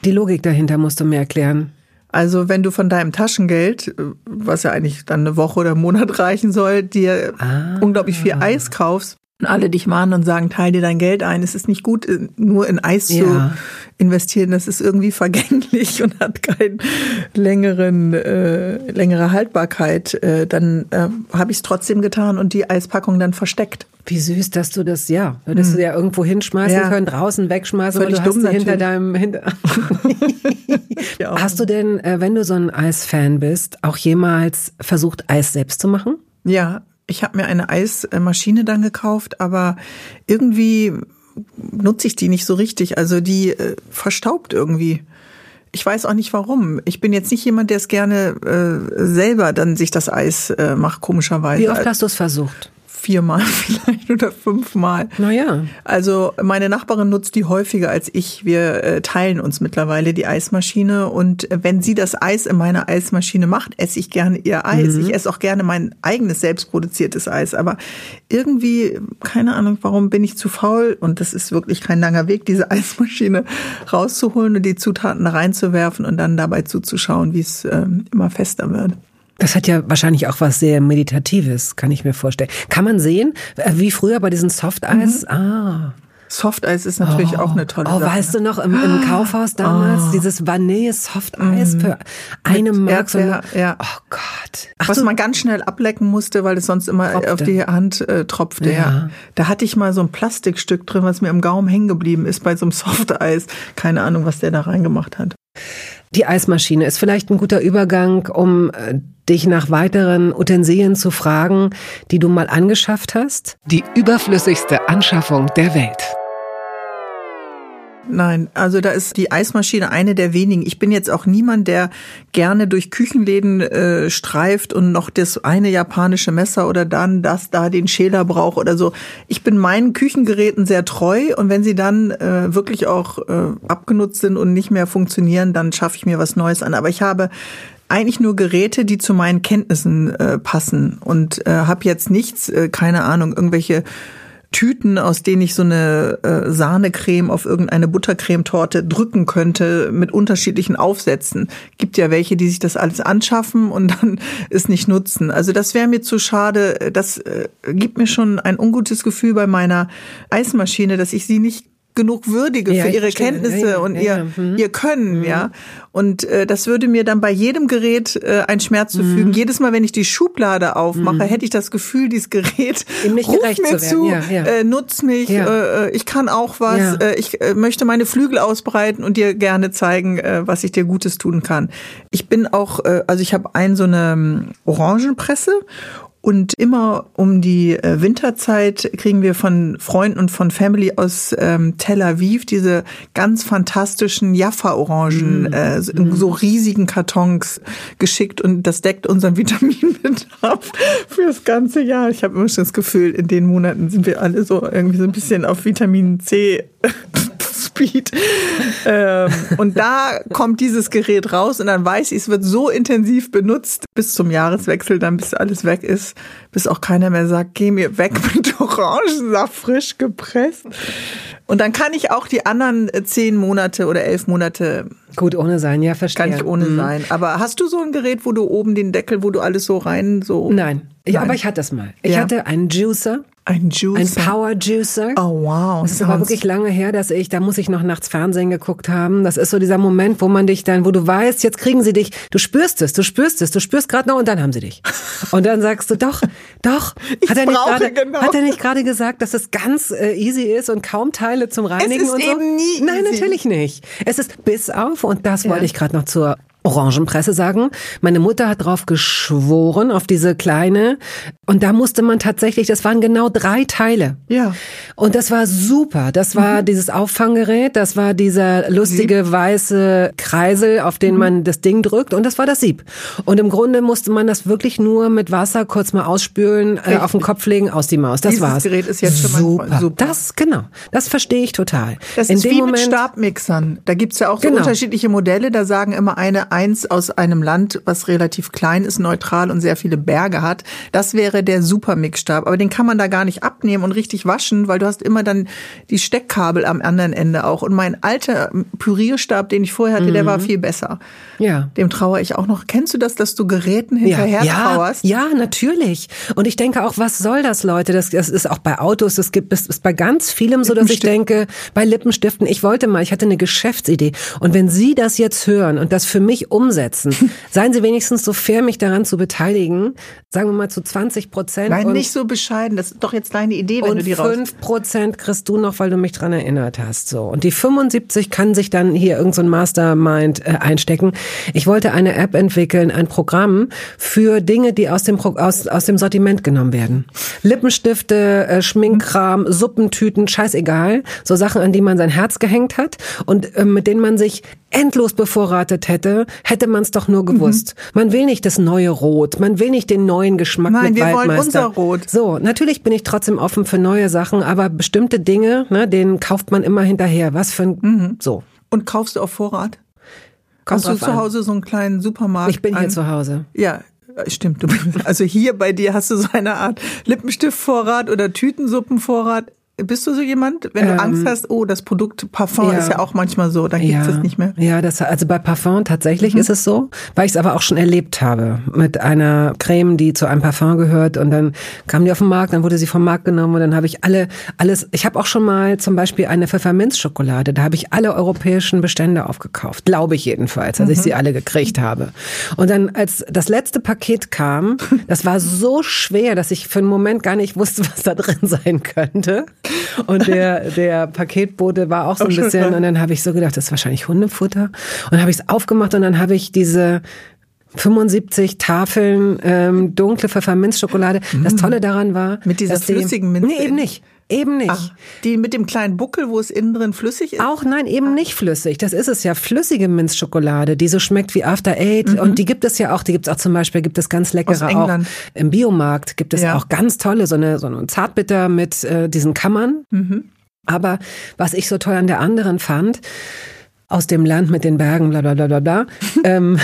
Die Logik dahinter musst du mir erklären. Also wenn du von deinem Taschengeld, was ja eigentlich dann eine Woche oder einen Monat reichen soll, dir ah. unglaublich viel Eis kaufst, und alle dich mahnen und sagen, teil dir dein Geld ein. Es ist nicht gut, nur in Eis ja. zu investieren. Das ist irgendwie vergänglich und hat keine längeren, äh, längere Haltbarkeit. Äh, dann äh, habe ich es trotzdem getan und die Eispackung dann versteckt. Wie süß, dass du das, ja, würdest hm. du ja irgendwo hinschmeißen ja. können, draußen wegschmeißen, Völlig aber du dumm, hast hinter deinem, hinter. ja. Hast du denn, äh, wenn du so ein Eisfan bist, auch jemals versucht, Eis selbst zu machen? Ja, ich habe mir eine Eismaschine dann gekauft, aber irgendwie nutze ich die nicht so richtig. Also die äh, verstaubt irgendwie. Ich weiß auch nicht warum. Ich bin jetzt nicht jemand, der es gerne äh, selber dann sich das Eis äh, macht, komischerweise. Wie oft hast du es versucht? Viermal vielleicht oder fünfmal. Naja. Also meine Nachbarin nutzt die häufiger als ich. Wir äh, teilen uns mittlerweile die Eismaschine und äh, wenn sie das Eis in meiner Eismaschine macht, esse ich gerne ihr Eis. Mhm. Ich esse auch gerne mein eigenes selbstproduziertes Eis. Aber irgendwie, keine Ahnung, warum bin ich zu faul und das ist wirklich kein langer Weg, diese Eismaschine rauszuholen und die Zutaten reinzuwerfen und dann dabei zuzuschauen, wie es ähm, immer fester wird. Das hat ja wahrscheinlich auch was sehr Meditatives, kann ich mir vorstellen. Kann man sehen, äh, wie früher bei diesen Softeis? Mhm. Ah. Softeis ist natürlich oh. auch eine tolle oh, Sache. Oh, weißt du noch, im, im Kaufhaus damals, oh. dieses Vanille-Softeis mm. für eine Mark. So ja. Oh Gott. Ach, Was man ganz schnell ablecken musste, weil es sonst immer tropfte. auf die Hand äh, tropfte. Ja. ja. Da hatte ich mal so ein Plastikstück drin, was mir im Gaumen hängen geblieben ist bei so einem Softeis. Keine Ahnung, was der da reingemacht hat. Die Eismaschine ist vielleicht ein guter Übergang, um äh, dich nach weiteren Utensilien zu fragen, die du mal angeschafft hast? Die überflüssigste Anschaffung der Welt. Nein, also da ist die Eismaschine eine der wenigen. Ich bin jetzt auch niemand, der gerne durch Küchenläden äh, streift und noch das eine japanische Messer oder dann das da den Schäler braucht oder so. Ich bin meinen Küchengeräten sehr treu und wenn sie dann äh, wirklich auch äh, abgenutzt sind und nicht mehr funktionieren, dann schaffe ich mir was Neues an. Aber ich habe eigentlich nur Geräte, die zu meinen Kenntnissen äh, passen und äh, habe jetzt nichts, äh, keine Ahnung, irgendwelche Tüten, aus denen ich so eine äh, Sahnecreme auf irgendeine Buttercremetorte drücken könnte mit unterschiedlichen Aufsätzen. Gibt ja welche, die sich das alles anschaffen und dann es nicht nutzen. Also das wäre mir zu schade. Das äh, gibt mir schon ein ungutes Gefühl bei meiner Eismaschine, dass ich sie nicht genug würdige ja, für ihre Kenntnisse ja, und ihr, mhm. ihr Können, mhm. ja. Und äh, das würde mir dann bei jedem Gerät äh, einen Schmerz zufügen. Mhm. Jedes Mal, wenn ich die Schublade aufmache, mhm. hätte ich das Gefühl, dieses Gerät ruft mir zu, zu äh, nutzt mich, äh, äh, ich kann auch was, äh, ich äh, möchte meine Flügel ausbreiten und dir gerne zeigen, äh, was ich dir Gutes tun kann. Ich bin auch, äh, also ich habe ein so eine ähm, Orangenpresse und immer um die äh, Winterzeit kriegen wir von Freunden und von Family aus ähm, Tel Aviv diese ganz fantastischen Jaffa-Orangen mm. äh, in so riesigen Kartons geschickt und das deckt unseren Vitaminbedarf für das ganze Jahr. Ich habe immer schon das Gefühl, in den Monaten sind wir alle so irgendwie so ein bisschen auf Vitamin C Speed. ähm, und da kommt dieses Gerät raus und dann weiß ich, es wird so intensiv benutzt bis zum Jahreswechsel, dann bis alles weg ist, bis auch keiner mehr sagt, geh mir weg mit Orangensaft frisch gepresst. Und dann kann ich auch die anderen zehn Monate oder elf Monate gut ohne sein, ja verstehe. Kann ich ohne mhm. sein. Aber hast du so ein Gerät, wo du oben den Deckel, wo du alles so rein so? Nein, ich, aber ich hatte das mal. Ich ja. hatte einen Juicer Ein Juicer. Ein Power Juicer. Oh wow. Das ist aber wirklich lange her, dass ich, da muss ich noch nachts Fernsehen geguckt haben. Das ist so dieser Moment, wo man dich dann, wo du weißt, jetzt kriegen sie dich, du spürst es, du spürst es, du spürst gerade noch und dann haben sie dich. Und dann sagst du, doch, doch, Ich hat er nicht gerade, genau. hat er nicht gerade gesagt, dass es ganz äh, easy ist und kaum Teile zum Reinigen ist und so? eben nie Nein, easy. natürlich nicht. Es ist bis auf, und das Ja. wollte ich gerade noch zur Orangenpresse sagen. Meine Mutter hat drauf geschworen, auf diese kleine. Und da musste man tatsächlich, das waren genau drei Teile. Ja. Und das war super. Das war dieses Auffanggerät, das war dieser lustige weiße Kreisel, auf den man das Ding drückt und das war das Sieb. Und im Grunde musste man das wirklich nur mit Wasser kurz mal ausspülen, äh, auf den Kopf legen, aus die Maus. Das Dieses war's. Gerät ist jetzt schon mal super. super. Das, genau. Das verstehe ich total. Das In ist dem wie Moment, mit Stabmixern. Da gibt's ja auch so Genau. unterschiedliche Modelle. Da sagen immer eine eins aus einem Land, was relativ klein ist, neutral und sehr viele Berge hat. Das wäre der Supermixstab. Aber den kann man da gar nicht abnehmen und richtig waschen, weil du hast immer dann die Steckkabel am anderen Ende auch. Und mein alter Pürierstab, den ich vorher hatte, der Mhm. war viel besser. Ja. Dem trauere ich auch noch. Kennst du das, dass du Geräten hinterher ja, trauerst? Ja, natürlich. Und ich denke auch, was soll das, Leute? Das, das ist auch bei Autos, das gibt es ist bei ganz vielem so, dass ich denke, bei Lippenstiften, ich wollte mal, ich hatte eine Geschäftsidee. Und wenn Sie das jetzt hören und das für mich umsetzen, seien Sie wenigstens so fair, mich daran zu beteiligen, sagen wir mal zu 20 Prozent. Nein, und, nicht so bescheiden. Das ist doch jetzt deine Idee, wenn und du die raus... 5 Prozent kriegst du noch, weil du mich dran erinnert hast. So. Und die 75 kann sich dann hier irgendein so ein Mastermind äh, einstecken. Ich wollte eine App entwickeln, ein Programm für Dinge, die aus dem, Pro aus, aus dem Sortiment genommen werden. Lippenstifte, äh, Schminkkram, Suppentüten, scheißegal. So Sachen, an die man sein Herz gehängt hat und äh, mit denen man sich endlos bevorratet hätte, hätte man es doch nur gewusst. Man will nicht das neue Rot, man will nicht den neuen Geschmack Nein, mit wir wollen Waldmeister. unser Rot. So, natürlich bin ich trotzdem offen für neue Sachen, aber bestimmte Dinge, ne, denen kauft man immer hinterher. Was für ein, Mhm. so. Und kaufst du auf Vorrat? Kommt Hast du zu an. Hause so einen kleinen Supermarkt? Ich bin hier ein- zu Hause. Ja, äh, stimmt. Also hier bei dir hast du so eine Art Lippenstiftvorrat oder Tütensuppenvorrat. Bist du so jemand, wenn du Ähm, Angst hast, oh, das Produkt Parfum ja. ist ja auch manchmal so, dann gibt's ja, das nicht mehr. Ja, das, also bei Parfum tatsächlich Mhm. ist es so, weil ich es aber auch schon erlebt habe mit einer Creme, die zu einem Parfum gehört und dann kam die auf den Markt, dann wurde sie vom Markt genommen und dann habe ich alle, alles, ich habe auch schon mal zum Beispiel eine Pfefferminzschokolade, da habe ich alle europäischen Bestände aufgekauft, glaube ich jedenfalls, als ich Mhm. sie alle gekriegt habe. Und dann, als das letzte Paket kam, das war so schwer, dass ich für einen Moment gar nicht wusste, was da drin sein könnte. Und der, der Paketbote war auch so ein schon bisschen, und dann habe ich so gedacht, das ist wahrscheinlich Hundefutter. Und dann habe ich es aufgemacht und dann habe ich diese 75 Tafeln ähm, dunkle Pfefferminzschokolade. Das Tolle daran war. Mit dieser flüssigen Minze Nee, eben nicht. Eben nicht. Ach, die mit dem kleinen Buckel, wo es innen drin flüssig ist? Auch nein, eben nicht flüssig. Das ist es ja. Flüssige Minzschokolade, die so schmeckt wie After Eight. Und die gibt es ja auch. Die gibt es auch zum Beispiel, gibt es ganz leckere Mhm. Auch. Im Biomarkt gibt es Ja. auch ganz tolle, so eine, so eine Zartbitter mit äh, diesen Kammern. Mhm. Aber was ich so toll an der anderen fand, aus dem Land mit den Bergen, bla bla bla bla bla, ähm,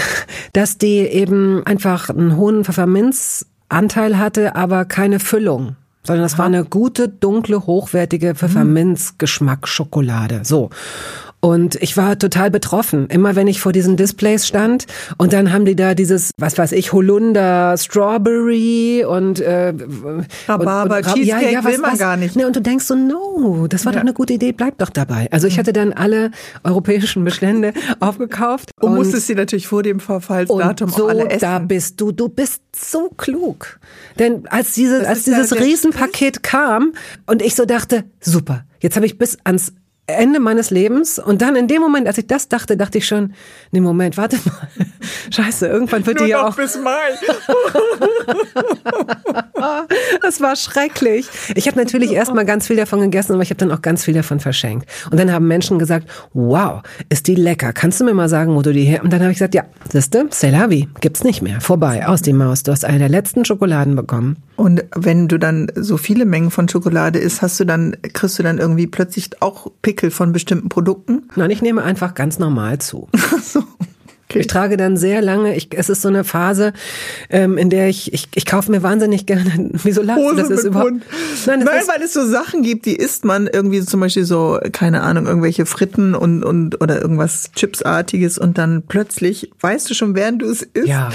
dass die eben einfach einen hohen Pfefferminzanteil hatte, aber keine Füllung. Sondern das war eine gute, dunkle, hochwertige Pfefferminzgeschmack-Schokolade. So. Und ich war total betroffen. Immer wenn ich vor diesen Displays stand und dann haben die da dieses, was weiß ich, Holunder, Strawberry und äh, Rhabarber, und, und, Cheesecake will man gar nicht. Ne, und du denkst so, no, das war Ja. doch eine gute Idee, bleib doch dabei. Also ich hatte dann alle europäischen Bestände aufgekauft. und musstest sie natürlich vor dem Verfallsdatum und so, auch alle essen. da bist du, du bist so klug. Denn als, diese, Das als ja dieses der Riesenpaket kam und ich so dachte, super, jetzt habe ich bis ans Ende meines Lebens und dann in dem Moment, als ich das dachte, dachte ich schon, nee, Moment, warte mal. Scheiße, irgendwann wird Nur die ja auch bis Mai. Das war schrecklich. Ich habe natürlich erstmal ganz viel davon gegessen, aber ich habe dann auch ganz viel davon verschenkt. Und dann haben Menschen gesagt, wow, ist die lecker. Kannst du mir mal sagen, wo du die her... Und dann habe ich gesagt, ja, siehste, c'est la vie. Gibt's nicht mehr. Vorbei, aus die Maus. Du hast eine der letzten Schokoladen bekommen. Und wenn du dann so viele Mengen von Schokolade isst, hast du dann, kriegst du dann irgendwie plötzlich auch Pickel von bestimmten Produkten? Nein, ich nehme einfach ganz normal zu. so. Ich trage dann sehr lange, ich, es ist so eine Phase, ähm, in der ich, ich, ich kaufe mir wahnsinnig gerne, wieso lachst du? Hose Das ist überhaupt, Bund. nein, Nein, ist, weil es so Sachen gibt, die isst man irgendwie zum Beispiel so, keine Ahnung, irgendwelche Fritten und, und oder irgendwas Chipsartiges und dann plötzlich weißt du schon, während du es isst, Ja.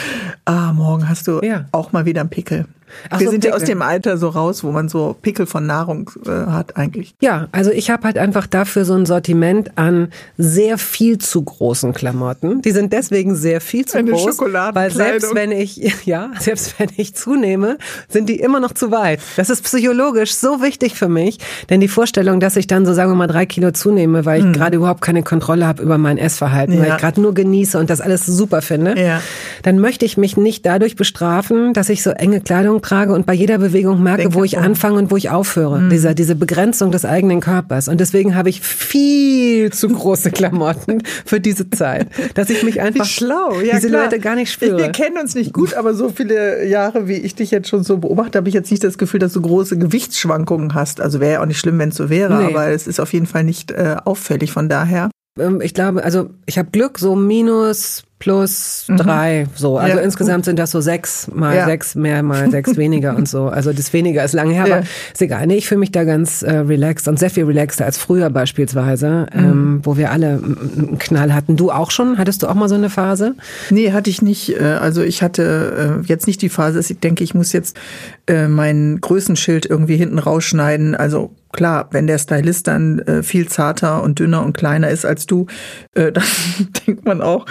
ah, morgen hast du Ja. auch mal wieder einen Pickel. Ach Wir so sind Pickel. ja aus dem Alter so raus, wo man so Pickel von Nahrung äh, hat eigentlich. Ja, also ich habe halt einfach dafür so ein Sortiment an sehr viel zu großen Klamotten. Die sind deswegen sehr viel zu Eine groß, weil selbst wenn ich ja, selbst wenn ich zunehme, sind die immer noch zu weit. Das ist psychologisch so wichtig für mich, denn die Vorstellung, dass ich dann so sagen wir mal drei Kilo zunehme, weil ich mhm. gerade überhaupt keine Kontrolle habe über mein Essverhalten, ja. weil ich gerade nur genieße und das alles super finde, ja. dann möchte ich mich nicht dadurch bestrafen, dass ich so enge Kleidung trage und bei jeder Bewegung merke, Denke wo ich anfange und wo ich aufhöre. Mhm. Diese, diese Begrenzung des eigenen Körpers. Und deswegen habe ich viel zu große Klamotten für diese Zeit, dass ich mich einfach schlau. Ja, diese klar. Leute gar nicht spüre. Wir kennen uns nicht gut, aber so viele Jahre, wie ich dich jetzt schon so beobachte, habe ich jetzt nicht das Gefühl, dass du große Gewichtsschwankungen hast. Also wäre ja auch nicht schlimm, wenn es so wäre, nee. aber es ist auf jeden Fall nicht äh, auffällig. Von daher. Ähm, ich glaube, also ich habe Glück, so minus plus mhm. drei, so. Also ja, insgesamt gut. sind das so sechs mal ja. sechs mehr mal sechs weniger und so. Also das weniger ist lange her, ja. aber ist egal. Nee, ich fühle mich da ganz äh, relaxed und sehr viel relaxter als früher beispielsweise, mhm. ähm, wo wir alle einen Knall hatten. Du auch schon? Hattest du auch mal so eine Phase? Nee, hatte ich nicht. Äh, also ich hatte äh, jetzt nicht die Phase, ich denke, ich muss jetzt äh, mein Größenschild irgendwie hinten rausschneiden. Also klar, wenn der Stylist dann äh, viel zarter und dünner und kleiner ist als du, äh, dann denkt man auch,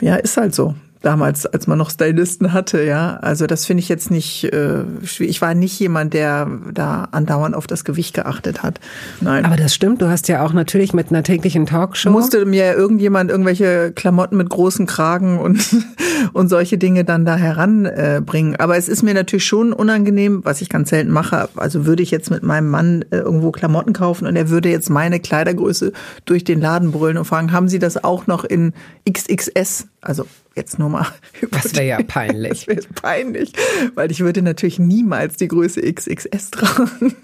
ja, ist halt so damals, als man noch Stylisten hatte, ja. Also das finde ich jetzt nicht, äh, ich war nicht jemand, der da andauernd auf das Gewicht geachtet hat. Nein. Aber das stimmt, du hast ja auch natürlich mit einer täglichen Talkshow. Musste mir irgendjemand irgendwelche Klamotten mit großen Kragen und, und solche Dinge dann da heranbringen. Aber es ist mir natürlich schon unangenehm, was ich ganz selten mache. Also würde ich jetzt mit meinem Mann äh, irgendwo Klamotten kaufen und er würde jetzt meine Kleidergröße durch den Laden brüllen und fragen, haben Sie das auch noch in XXS? Also jetzt nur mal. Das wäre ja peinlich. Das wäre peinlich, weil ich würde natürlich niemals die Größe XXS tragen.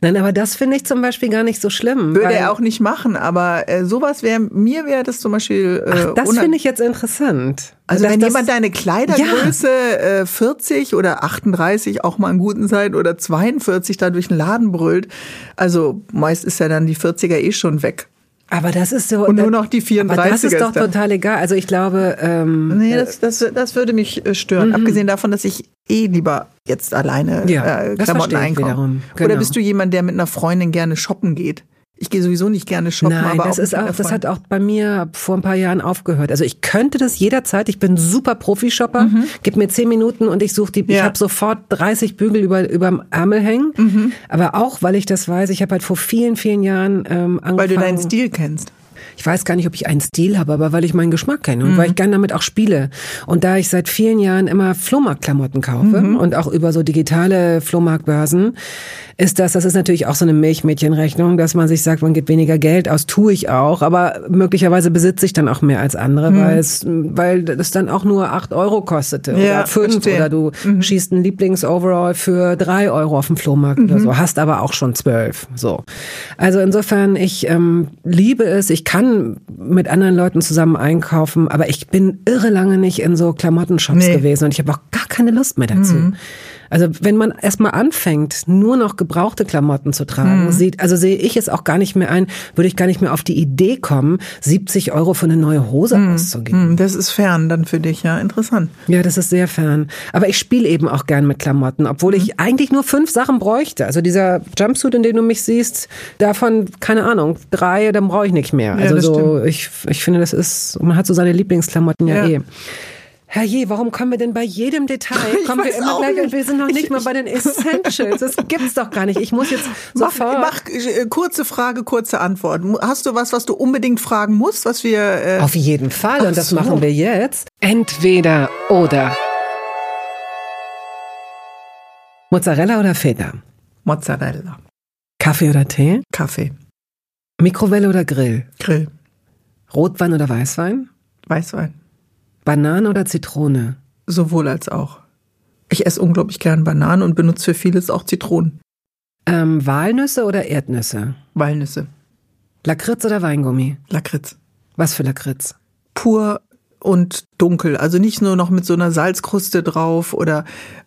Nein, aber das finde ich zum Beispiel gar nicht so schlimm. Würde er auch nicht machen, aber äh, sowas wäre, mir wäre das zum Beispiel. Äh, Ach, das finde ich jetzt interessant. Also, wenn jemand deine Kleidergröße ja. äh, 40 oder 38 auch mal in guten Zeiten oder 42 da durch den Laden brüllt, also meist ist ja dann die 40er eh schon weg. Aber das ist so. Und nur noch die 34 Aber das ist doch total egal. Also ich glaube. Ähm, nee, das, das, das würde mich äh, stören. Mhm. Abgesehen davon, dass ich eh lieber jetzt alleine ja, äh, Klamotten einkaufe. Genau. Oder bist du jemand, der mit einer Freundin gerne shoppen geht? Ich gehe sowieso nicht gerne shoppen, Nein, aber das ist auch, das hat auch bei mir vor ein paar Jahren aufgehört. Also ich könnte das jederzeit. Ich bin super Profi-Shopper. Mhm. Gib mir zehn Minuten und ich suche die. Ja. Ich habe sofort 30 Bügel über überm Ärmel hängen. Mhm. Aber auch, weil ich das weiß. Ich habe halt vor vielen, vielen Jahren ähm, angefangen. Weil du deinen Stil kennst ich weiß gar nicht, ob ich einen Stil habe, aber weil ich meinen Geschmack kenne und mhm. weil ich gerne damit auch spiele. Und da ich seit vielen Jahren immer Flohmarktklamotten kaufe mhm. und auch über so digitale Flohmarktbörsen, ist das, das ist natürlich auch so eine Milchmädchenrechnung, dass man sich sagt, man gibt weniger Geld aus, tue ich auch, aber möglicherweise besitze ich dann auch mehr als andere, mhm. weil es, weil das dann auch nur acht Euro kostete ja, oder fünf verstehe. oder du mhm. schießt einen Lieblingsoverall für drei Euro auf dem Flohmarkt mhm. oder so, hast aber auch schon zwölf, so. Also insofern, ich ähm, liebe es, ich kann mit anderen Leuten zusammen einkaufen, aber ich bin irre lange nicht in so Klamottenshops nee. gewesen und ich habe auch gar keine Lust mehr dazu. Mhm. Also wenn man erstmal anfängt, nur noch gebrauchte Klamotten zu tragen, mhm. sieht, also sehe ich es auch gar nicht mehr ein, würde ich gar nicht mehr auf die Idee kommen, 70 Euro für eine neue Hose mhm. auszugeben. Mhm. Das ist fern dann für dich, ja, interessant. Ja, das ist sehr fern. Aber ich spiele eben auch gern mit Klamotten, obwohl ich mhm. eigentlich nur fünf Sachen bräuchte. Also dieser Jumpsuit, in dem du mich siehst, davon, keine Ahnung, drei, dann brauche ich nicht mehr. Also ja, so, ich, ich finde, das ist, man hat so seine Lieblingsklamotten ja, ja. eh. Herr Je, warum kommen wir denn bei jedem Detail? Kommen wir immer gleich und wir sind noch nicht ich, mal bei den Essentials. Das gibt's doch gar nicht. Ich muss jetzt sofort. Mach, mach äh, kurze Frage, kurze Antwort. Hast du was, was du unbedingt fragen musst, was wir? Äh Auf jeden Fall Ach und das so. machen wir jetzt. Entweder oder. Mozzarella oder Feta? Mozzarella. Kaffee oder Tee? Kaffee. Mikrowelle oder Grill? Grill. Rotwein oder Weißwein? Weißwein. Banane oder Zitrone? Sowohl als auch. Ich esse unglaublich gern Bananen und benutze für vieles auch Zitronen. Ähm, Walnüsse oder Erdnüsse? Walnüsse. Lakritz oder Weingummi? Lakritz. Was für Lakritz? Pur und dunkel. Also nicht nur noch mit so einer Salzkruste drauf oder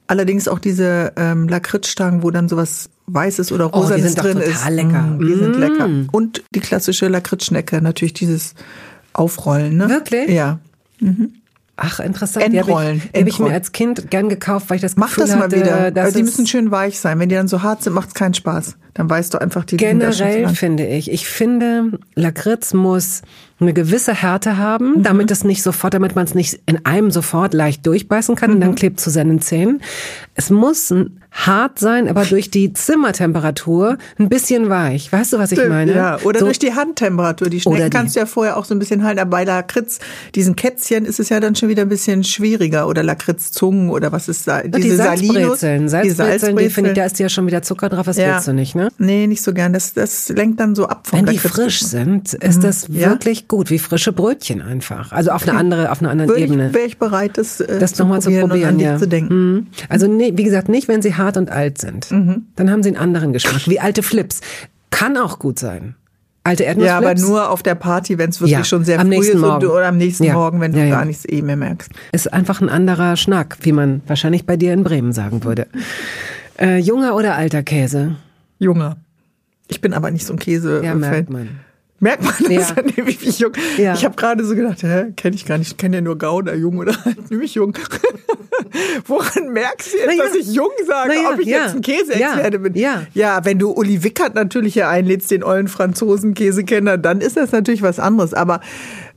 allerdings auch diese ähm, Lakritzstangen, wo dann sowas Weißes oder Rosanes oh, drin ist. Total lecker. Mm, die mm. sind lecker. Und die klassische Lakritzschnecke, natürlich dieses Aufrollen. Ne? Wirklich? Ja. Mhm. Ach, interessant. Endrollen. Die habe ich, hab ich, mir als Kind gern gekauft, weil ich das Mach Gefühl das mal hatte, wieder. die müssen schön weich sein. Wenn die dann so hart sind, macht es keinen Spaß. Dann weißt du einfach, die Generell finde ich, ich finde, Lakritz muss eine gewisse Härte Mhm. haben, damit es nicht sofort, damit man es nicht in einem sofort leicht durchbeißen kann und Mhm. dann klebt zu seinen Zähnen. Es muss hart sein, aber durch die Zimmertemperatur ein bisschen weich. Weißt du, was ich meine? Ja, oder so, durch die Handtemperatur. Die Schnecken die- kannst du ja vorher auch so ein bisschen halten. Aber bei Lakritz, diesen Kätzchen, ist es ja dann schon wieder ein bisschen schwieriger. Oder Lakritzzungen oder was ist da? die Diese Salinus, Salzbrezeln, die Salzbrezeln, die finde ich, da ist ja schon wieder Zucker drauf, das Ja. willst du nicht, ne? Nee, nicht so gern. Das, das lenkt dann so ab vom Wenn die Lakritz. frisch sind, ist das Ja. wirklich gut, wie frische Brötchen einfach. Also auf eine andere, auf einer anderen Würde Ebene. wäre ich bereit, das, äh, das nochmal zu probieren, und an dich ja. zu denken. Mhm. Also nee, wie gesagt, nicht, wenn sie hart und alt sind. Mhm. Dann haben sie einen anderen Geschmack. Wie alte Flips. Kann auch gut sein. Alte Erdnussflips. Ja, aber nur auf der Party, wenn es wirklich Ja, schon sehr früh ist du, oder am nächsten Ja. Morgen, wenn du Ja, ja. gar nichts eh mehr merkst. Ist einfach ein anderer Schnack, wie man wahrscheinlich bei dir in Bremen sagen würde. Äh, junger oder alter Käse? Junger. Ich bin aber nicht so ein Käse. Ja, merkt man. Merkt man das Ja. dann nämlich wie jung? Ja. Ich habe gerade so gedacht, hä, kenne ich gar nicht. Ich kenne ja nur Gouda, jung oder alt, nämlich jung. Woran merkst du jetzt, ja. dass ich jung sage, ob ich jetzt ein Käseexperte Ja, bin? ja. ja, wenn du Uli Wickert natürlich hier einlädst, den ollen Franzosen-Käsekenner, dann ist das natürlich was anderes. Aber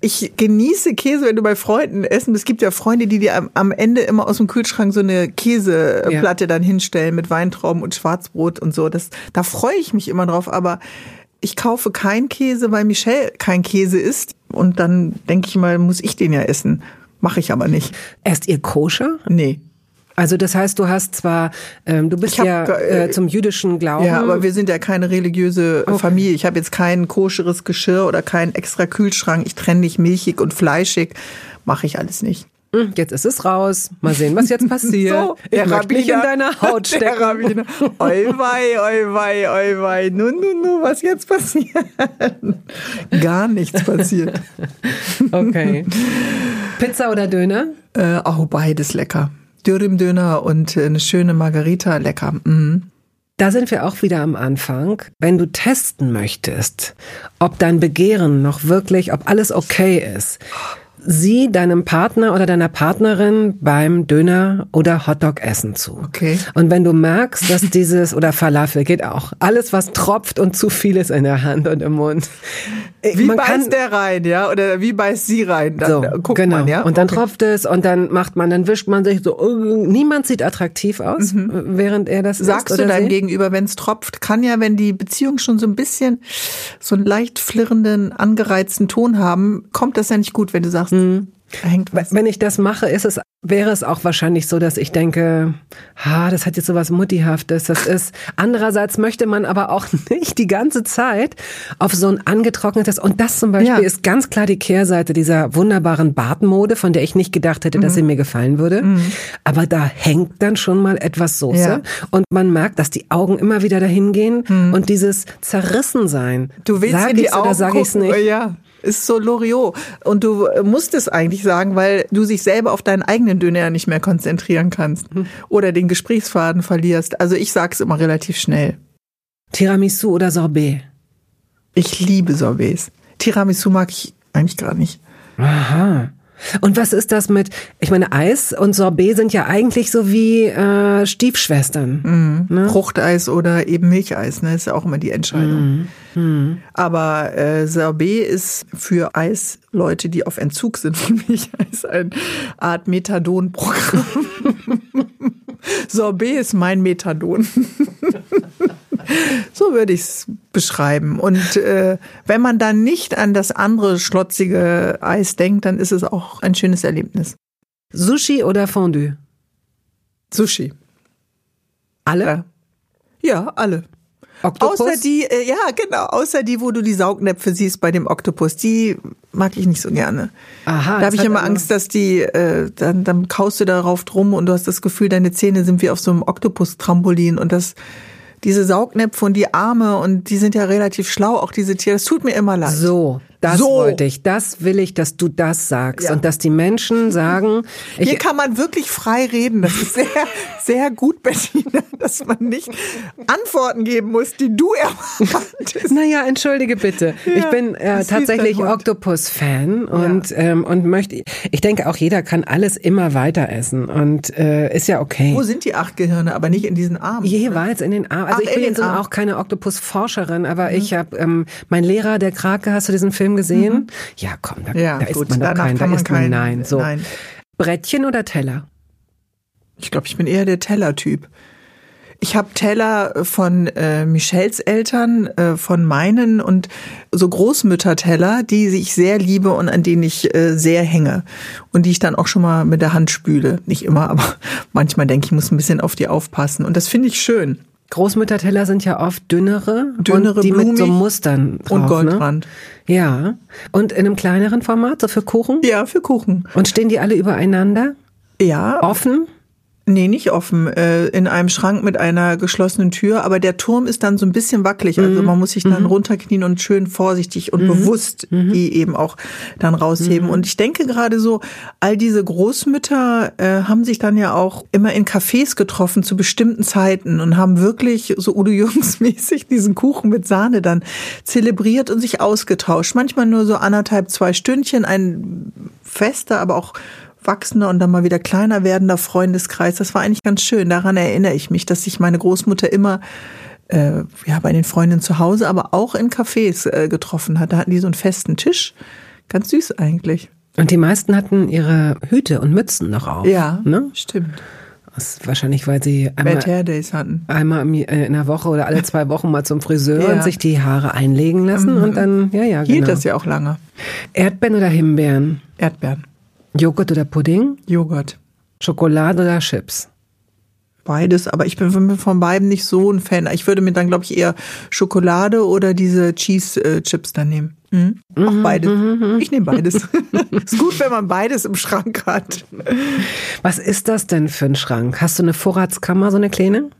ich genieße Käse, wenn du bei Freunden essen. Es gibt ja Freunde, die dir am, am Ende immer aus dem Kühlschrank so eine Käseplatte dann hinstellen mit Weintrauben und Schwarzbrot und so. Das, da freue ich mich immer drauf. Aber ich kaufe keinen Käse, weil Michelle kein Käse isst. Und dann denke ich mal, muss ich den ja essen. Mache ich aber nicht. Esst ihr koscher? Nee. Also das heißt, du hast zwar, ähm, du bist hab, ja äh, zum jüdischen Glauben. Ja, aber wir sind ja keine religiöse Familie. Ich habe jetzt kein koscheres Geschirr oder keinen extra Kühlschrank. Ich trenne nicht milchig und fleischig. Mache ich alles nicht. Hm, Jetzt ist es raus. Mal sehen, was jetzt passiert. So, ich möchte nicht in deiner Haut Der stecken. Rabbiner. Oi wei, oi wei, oi wei. Nu, nu, nu, was jetzt passiert? Gar nichts passiert. Okay. Pizza oder Döner? Äh, auch beides lecker. Dürüm-Döner und äh, eine schöne Margarita, lecker. Mhm. Da sind wir auch wieder am Anfang. Wenn du testen möchtest, ob dein Begehren noch wirklich, ob alles okay ist, sieh deinem Partner oder deiner Partnerin beim Döner oder Hotdog-Essen zu. Okay. Und wenn du merkst, dass dieses, oder Falafel geht auch, alles was tropft und zu viel ist in der Hand und im Mund. Äh, Wie man beißt kann- der rein, ja? Oder wie beißt sie rein? Dann so, äh, guckt genau. man, ja? Und dann Okay. tropft es und dann macht man, dann wischt man sich so, äh, niemand sieht attraktiv aus, äh, während er das Mhm. Sagst du deinem sie? Gegenüber, wenn es tropft, kann ja, wenn die Beziehung schon so ein bisschen so einen leicht flirrenden, angereizten Ton haben, kommt das ja nicht gut, wenn du sagst, Mhm. da hängt was. Wenn ich das mache, ist es, wäre es auch wahrscheinlich so, dass ich denke, ha, das hat jetzt so was Muttihaftes, das ist. Andererseits möchte man aber auch nicht die ganze Zeit auf so ein angetrocknetes, und das zum Beispiel Ja. ist ganz klar die Kehrseite dieser wunderbaren Bartmode, von der ich nicht gedacht hätte, Mhm. dass sie mir gefallen würde. Aber da hängt dann schon mal etwas Soße Ja. und man merkt, dass die Augen immer wieder dahin gehen und dieses Zerrissensein. Mhm. Du willst sag in die ich's Augen oder sag ich's nicht? ja. Ist so Loriot. Und du äh, musst es eigentlich sagen, weil du sich selber auf deinen eigenen Döner nicht mehr konzentrieren kannst. Hm. Oder den Gesprächsfaden verlierst. Also ich sag's immer relativ schnell. Tiramisu oder Sorbet? Ich liebe Sorbets. Tiramisu mag ich eigentlich gar nicht. Aha. Und was ist das mit, ich meine, Eis und Sorbet sind ja eigentlich so wie äh, Stiefschwestern. Ne? Fruchteis oder eben Milcheis, ne, ist ja auch immer die Entscheidung. Mhm. Aber äh, Sorbet ist für Eisleute, die auf Entzug sind von Milcheis, eine Art Methadon-Programm. Sorbet ist mein Methadon. so würde ich es beschreiben. Und äh, wenn man dann nicht an das andere schlotzige Eis denkt, dann ist es auch ein schönes Erlebnis. Sushi oder Fondue? Sushi. Alle? Ja, alle. Oktopus? Außer die, äh, ja genau, außer die, wo du die Saugnäpfe siehst bei dem Oktopus, die mag ich nicht so gerne. Aha, da habe ich immer Angst, dass die, äh, dann, dann kaust du darauf drum und du hast das Gefühl, deine Zähne sind wie auf so einem Oktopus-Trampolin und das, diese Saugnäpfe und die Arme und die sind ja relativ schlau, auch diese Tiere, das tut mir immer leid. So, Das so. wollte ich. Das will ich, dass du das sagst Ja. und dass die Menschen sagen, Hier kann man wirklich frei reden. Das ist sehr, sehr gut, Bettina, dass man nicht Antworten geben muss, die du erwartest. Naja, entschuldige bitte. ich bin äh, tatsächlich. Octopus-Fan und, ähm, und möchte, ich denke auch jeder kann alles immer weiter essen und äh, ist ja okay. Wo sind die acht Gehirne, aber nicht in diesen Armen? Jeweils in den Arm. Also Ach, ich in bin jetzt Arm. auch keine Oktopus-Forscherin, aber ich habe ähm, mein Lehrer, der Krake, hast du diesen Film gesehen? Ja, komm, da, Ja, da isst gut, man doch keinen, da kann man isst man keinen- nein. So. nein. Brettchen oder Teller? Ich glaube, ich bin eher der Teller-Typ. Ich habe Teller von äh, Michels Eltern, äh, von meinen und so Großmütterteller, die ich sehr liebe und an denen ich äh, sehr hänge und die ich dann auch schon mal mit der Hand spüle. Nicht immer, aber manchmal denke ich, ich muss ein bisschen auf die aufpassen und das finde ich schön. Großmütterteller sind ja oft dünnere, Dünnere, und die mit so blumig Mustern drauf, und Ne? Ja. Und in einem kleineren Format, so für Kuchen? Ja, für Kuchen. Und stehen die alle übereinander? Ja, Offen? Nee, nicht offen. Äh, in einem Schrank mit einer geschlossenen Tür. Aber der Turm ist dann so ein bisschen wackelig. Also man muss sich dann runterknien und schön vorsichtig und bewusst die eben auch dann rausheben. Und ich denke gerade so, all diese Großmütter äh, haben sich dann ja auch immer in Cafés getroffen zu bestimmten Zeiten und haben wirklich so Udo Jürgens mäßig diesen Kuchen mit Sahne dann zelebriert und sich ausgetauscht. Manchmal nur so anderthalb, zwei Stündchen, ein fester, aber auch wachsender und dann mal wieder kleiner werdender Freundeskreis. Das war eigentlich ganz schön. Daran erinnere ich mich, dass sich meine Großmutter immer äh, ja, bei den Freundinnen zu Hause, aber auch in Cafés äh, getroffen hat. Da hatten die so einen festen Tisch. Ganz süß eigentlich. Und die meisten hatten ihre Hüte und Mützen noch auf. Ja, Ne? stimmt. Das wahrscheinlich, weil sie einmal, hatten. einmal äh, in der Woche oder alle zwei Wochen mal zum Friseur Ja. und sich die Haare einlegen lassen und dann, ja, ja, Hielt genau. das ja auch lange. Erdbeeren oder Himbeeren? Erdbeeren, Joghurt oder Pudding? Joghurt. Schokolade oder Chips? Beides, aber ich bin von beiden nicht so ein Fan. Ich würde mir dann, glaube ich, eher Schokolade oder diese Cheese-Chips dann nehmen. Mhm. Auch beides. Ich nehme beides. ist gut, wenn man beides im Schrank hat. Was ist das denn für ein Schrank? Hast du eine Vorratskammer, so eine kleine?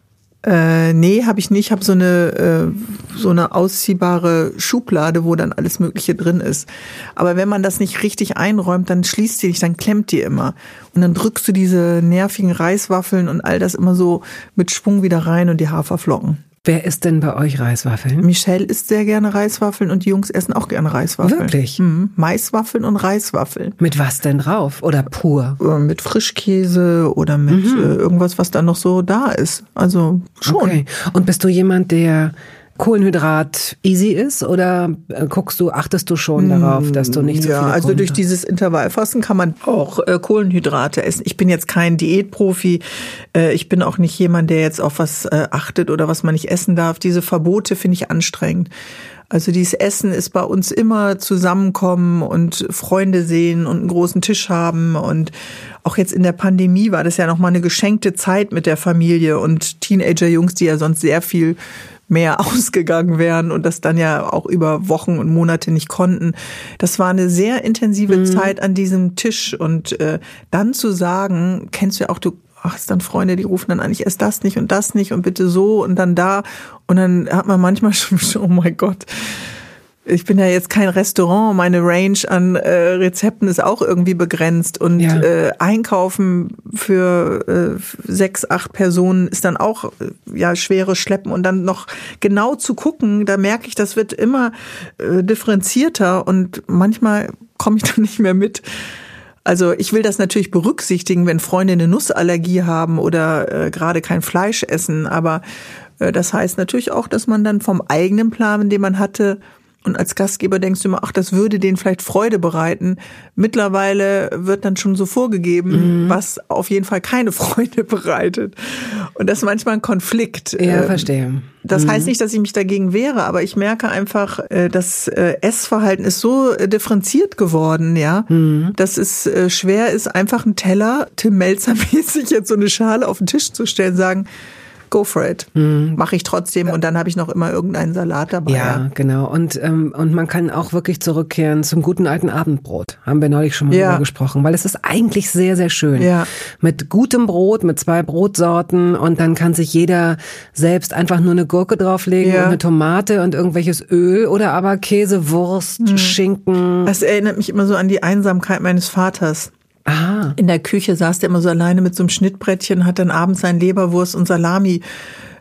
Äh, nee, habe ich nicht. Ich habe so eine äh, so eine ausziehbare Schublade, wo dann alles Mögliche drin ist. Aber wenn man das nicht richtig einräumt, dann schließt die nicht, dann klemmt die immer. Und dann drückst du diese nervigen Reiswaffeln und all das immer so mit Schwung wieder rein und die Haferflocken. Wer isst denn bei euch Reiswaffeln? Michelle isst sehr gerne Reiswaffeln und die Jungs essen auch gerne Reiswaffeln. Wirklich? Mhm. Maiswaffeln und Reiswaffeln. Mit was denn drauf? Oder pur? Äh, Mit Frischkäse oder mit Mhm. äh, irgendwas, was dann noch so da ist. Also schon. Okay. Und bist du jemand, der Kohlenhydrat easy ist oder äh, guckst du, achtest du schon darauf, dass du nicht so ja, viele also durch dieses Intervallfasten kann man auch äh, Kohlenhydrate essen. Ich bin jetzt kein Diätprofi. Äh, ich bin auch nicht jemand, der jetzt auf was äh, achtet oder was man nicht essen darf. Diese Verbote finde ich anstrengend. Also dieses Essen ist bei uns immer zusammenkommen und Freunde sehen und einen großen Tisch haben und auch jetzt in der Pandemie war das ja noch mal eine geschenkte Zeit mit der Familie und Teenager-Jungs, die ja sonst sehr viel mehr ausgegangen wären und das dann ja auch über Wochen und Monate nicht konnten. Das war eine sehr intensive Zeit an diesem Tisch. Und äh, dann zu sagen, kennst du ja auch, du hast dann Freunde, die rufen dann an, ich esse das nicht und das nicht und bitte so und dann da. Und dann hat man manchmal schon, oh mein Gott, ich bin ja jetzt kein Restaurant, meine Range an äh, Rezepten ist auch irgendwie begrenzt. Und Ja. äh, Einkaufen für äh, sechs, acht Personen ist dann auch äh, ja schweres Schleppen. Und dann noch genau zu gucken, da merke ich, das wird immer äh, differenzierter. Und manchmal komme ich dann nicht mehr mit. Also ich will das natürlich berücksichtigen, wenn Freunde eine Nussallergie haben oder äh, gerade kein Fleisch essen, aber äh, das heißt natürlich auch, dass man dann vom eigenen Plan, den man hatte, und als Gastgeber denkst du immer, ach, das würde denen vielleicht Freude bereiten. Mittlerweile wird dann schon so vorgegeben, was auf jeden Fall keine Freude bereitet. Und das ist manchmal ein Konflikt. Ja, Ähm, verstehe. das heißt nicht, dass ich mich dagegen wehre, aber ich merke einfach, äh, das äh, Essverhalten ist so äh, differenziert geworden, ja, dass es schwer ist, einfach einen Teller, Tim Melzer mäßig jetzt so eine Schale auf den Tisch zu stellen, sagen, go for it. Mhm. Mache ich trotzdem und dann habe ich noch immer irgendeinen Salat dabei. Ja, ja. genau. Und, ähm, und man kann auch wirklich zurückkehren zum guten alten Abendbrot. Haben wir neulich schon mal ja. drüber gesprochen, weil es ist eigentlich sehr, sehr schön. Ja. Mit gutem Brot, mit zwei Brotsorten und dann kann sich jeder selbst einfach nur eine Gurke drauflegen ja. und eine Tomate und irgendwelches Öl oder aber Käse, Wurst, mhm. Schinken. Das erinnert mich immer so an die Einsamkeit meines Vaters. Ah. In der Küche saß der immer so alleine mit so einem Schnittbrettchen, hat dann abends sein Leberwurst und Salami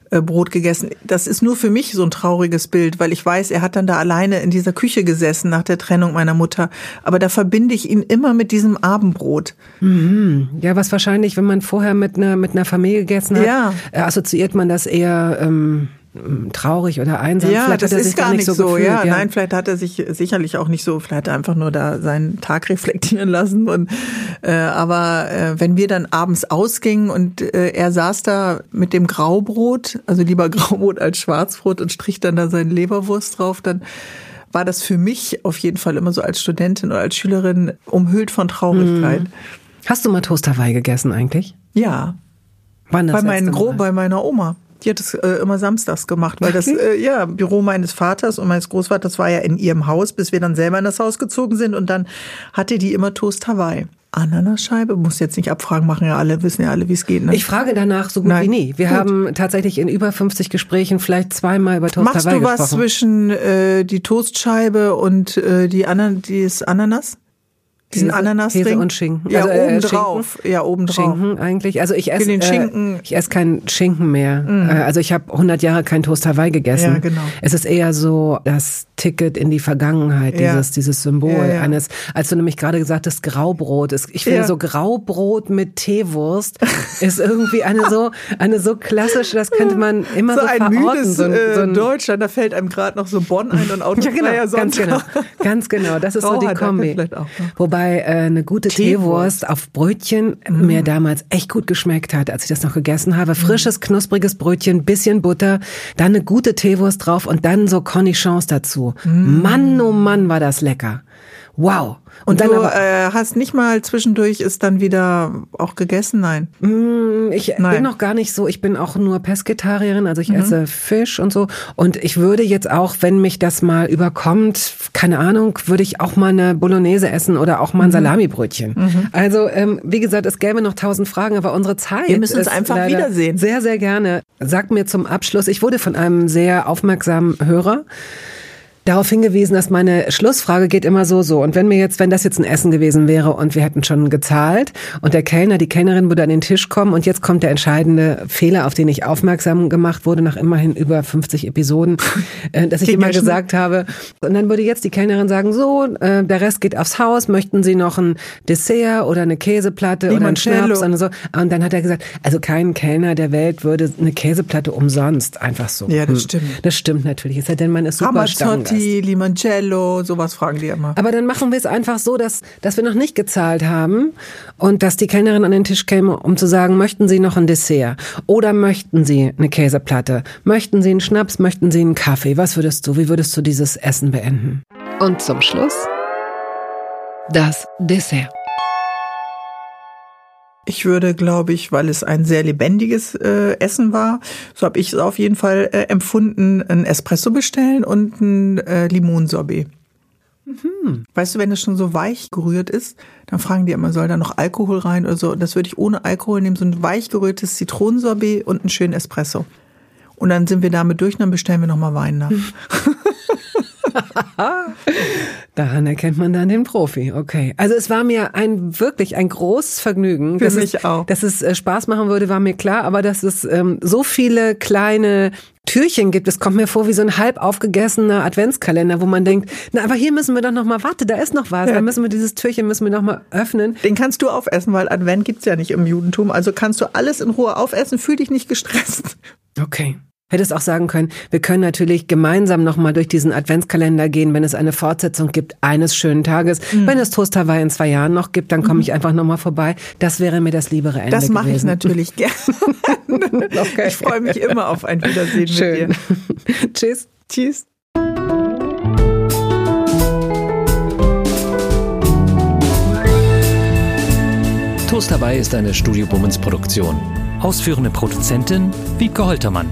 äh, Brot gegessen. Das ist nur für mich so ein trauriges Bild, weil ich weiß, er hat dann da alleine in dieser Küche gesessen nach der Trennung meiner Mutter. Aber da verbinde ich ihn immer mit diesem Abendbrot. Mhm. Ja, was wahrscheinlich, wenn man vorher mit einer mit einer Familie gegessen hat, ja. Äh, assoziiert man das eher ähm, traurig oder einsam. Ja, vielleicht das ist gar nicht so. so gefühlt, ja. ja. nein, vielleicht hat er sich sicherlich auch nicht so, vielleicht hat er einfach nur da seinen Tag reflektieren lassen. Und äh, aber äh, wenn wir dann abends ausgingen und äh, er saß da mit dem Graubrot, also lieber Graubrot als Schwarzbrot und strich dann da seine Leberwurst drauf, dann war das für mich auf jeden Fall immer so als Studentin oder als Schülerin umhüllt von Traurigkeit. Hm. Hast du mal Toast Hawaii gegessen eigentlich? Ja. Wann das bei, meinen Gro bei meiner Oma. Die hat es äh, immer samstags gemacht, weil das äh, ja Büro meines Vaters und meines Großvaters war ja in ihrem Haus, bis wir dann selber in das Haus gezogen sind und dann hatte die immer Toast Hawaii. Ananascheibe? Muss jetzt nicht abfragen, machen ja alle, wissen ja alle, wie es geht. Ne? Ich frage danach so gut Nein. wie nie. Wir gut. haben tatsächlich in über 50 Gesprächen vielleicht zweimal über Toast Machst Hawaii gesprochen. Machst du was zwischen äh, die Toastscheibe und äh, die Anan das Ananas? Diesen Ananas Käse und Schinken. Ja, also, äh, oben drauf. Ja, oben drauf. Schinken eigentlich. Also ich esse. Äh, ich esse keinen Schinken mehr. Äh, also ich habe 100 Jahre kein Toast Hawaii gegessen. Ja, genau. Es ist eher so das Ticket in die Vergangenheit, ja. dieses dieses Symbol ja, ja. eines. Als du nämlich gerade gesagt hast, Graubrot ist. Ich finde so Graubrot mit Teewurst ist irgendwie eine so eine so klassische. Das könnte man immer so, so ein verorten. Müdes, so ein, äh, so ein Deutschland. Da fällt einem gerade noch so Bonn ein und Autofreier ja, genau, ganz genau, ganz genau. Das ist so die Kombi. Ne? Wobei Wobei äh, eine gute Teewurst, Teewurst auf Brötchen mm. mir damals echt gut geschmeckt hat, als ich das noch gegessen habe. Frisches, knuspriges Brötchen, bisschen Butter, dann eine gute Teewurst drauf und dann so Cornichons dazu. Mm. Mann, oh Mann, war das lecker. Wow. Und, und dann du aber, äh, hast nicht mal zwischendurch ist dann wieder auch gegessen? Nein. Mm, ich Nein. bin noch gar nicht so, ich bin auch nur Pesketarierin, also ich mhm. esse Fisch und so. Und ich würde jetzt auch, wenn mich das mal überkommt, keine Ahnung, würde ich auch mal eine Bolognese essen oder auch mal ein mhm. Salamibrötchen. Mhm. Also, ähm, wie gesagt, es gäbe noch tausend Fragen, aber unsere Zeit. Wir müssen uns einfach wiedersehen. Sehr, sehr gerne. Sag mir zum Abschluss, ich wurde von einem sehr aufmerksamen Hörer darauf hingewiesen, dass meine Schlussfrage geht immer so, so. Und wenn mir jetzt, wenn das jetzt ein Essen gewesen wäre und wir hätten schon gezahlt und der Kellner, die Kellnerin würde an den Tisch kommen und jetzt kommt der entscheidende Fehler, auf den ich aufmerksam gemacht wurde nach immerhin über 50 Episoden, äh, dass ich immer gesagt habe, und dann würde jetzt die Kellnerin sagen, so, äh, der Rest geht aufs Haus, möchten Sie noch ein Dessert oder eine Käseplatte oder einen Schnaps und so. Und dann hat er gesagt, also kein Kellner der Welt würde eine Käseplatte umsonst einfach so. Ja, das hm. stimmt. Das stimmt natürlich. Es sei denn, man ist super. Spaghetti, Limoncello, sowas fragen die immer. Aber dann machen wir es einfach so, dass, dass wir noch nicht gezahlt haben und dass die Kellnerin an den Tisch käme, um zu sagen, möchten Sie noch ein Dessert? Oder möchten Sie eine Käseplatte? Möchten Sie einen Schnaps? Möchten Sie einen Kaffee? Was würdest du, wie würdest du dieses Essen beenden? Und zum Schluss das Dessert. Ich würde, glaube ich, weil es ein sehr lebendiges äh, Essen war, so habe ich es auf jeden Fall äh, empfunden, ein Espresso bestellen und ein äh, Limonsorbet. Mhm. Weißt du, wenn es schon so weich gerührt ist, dann fragen die immer, soll da noch Alkohol rein oder so. Das würde ich ohne Alkohol nehmen, so ein weich gerührtes Zitronensorbet und einen schönen Espresso. Und dann sind wir damit durch, dann bestellen wir nochmal Wein nach. Daran erkennt man dann den Profi. Okay. Also es war mir ein wirklich ein großes Vergnügen. Für dass mich es, auch. Dass es äh, Spaß machen würde, war mir klar. Aber dass es ähm, so viele kleine Türchen gibt. Es kommt mir vor wie so ein halb aufgegessener Adventskalender, wo man denkt, na, aber hier müssen wir doch noch mal, warte, da ist noch was. Ja. Da müssen wir dieses Türchen müssen wir noch mal öffnen. Den kannst du aufessen, weil Advent gibt's ja nicht im Judentum. Also kannst du alles in Ruhe aufessen, fühl dich nicht gestresst. Okay. Hättest auch sagen können, wir können natürlich gemeinsam nochmal durch diesen Adventskalender gehen, wenn es eine Fortsetzung gibt eines schönen Tages. Mhm. Wenn es Toast Hawaii in zwei Jahren noch gibt, dann komme ich mhm. einfach nochmal vorbei. Das wäre mir das liebere Ende Das mache ich natürlich gerne. okay. Ich freue mich immer auf ein Wiedersehen Schön. mit dir. Tschüss. Tschüss. Toast Hawaii ist eine Studio Bummens Produktion. Ausführende Produzentin Wiebke Holtermann.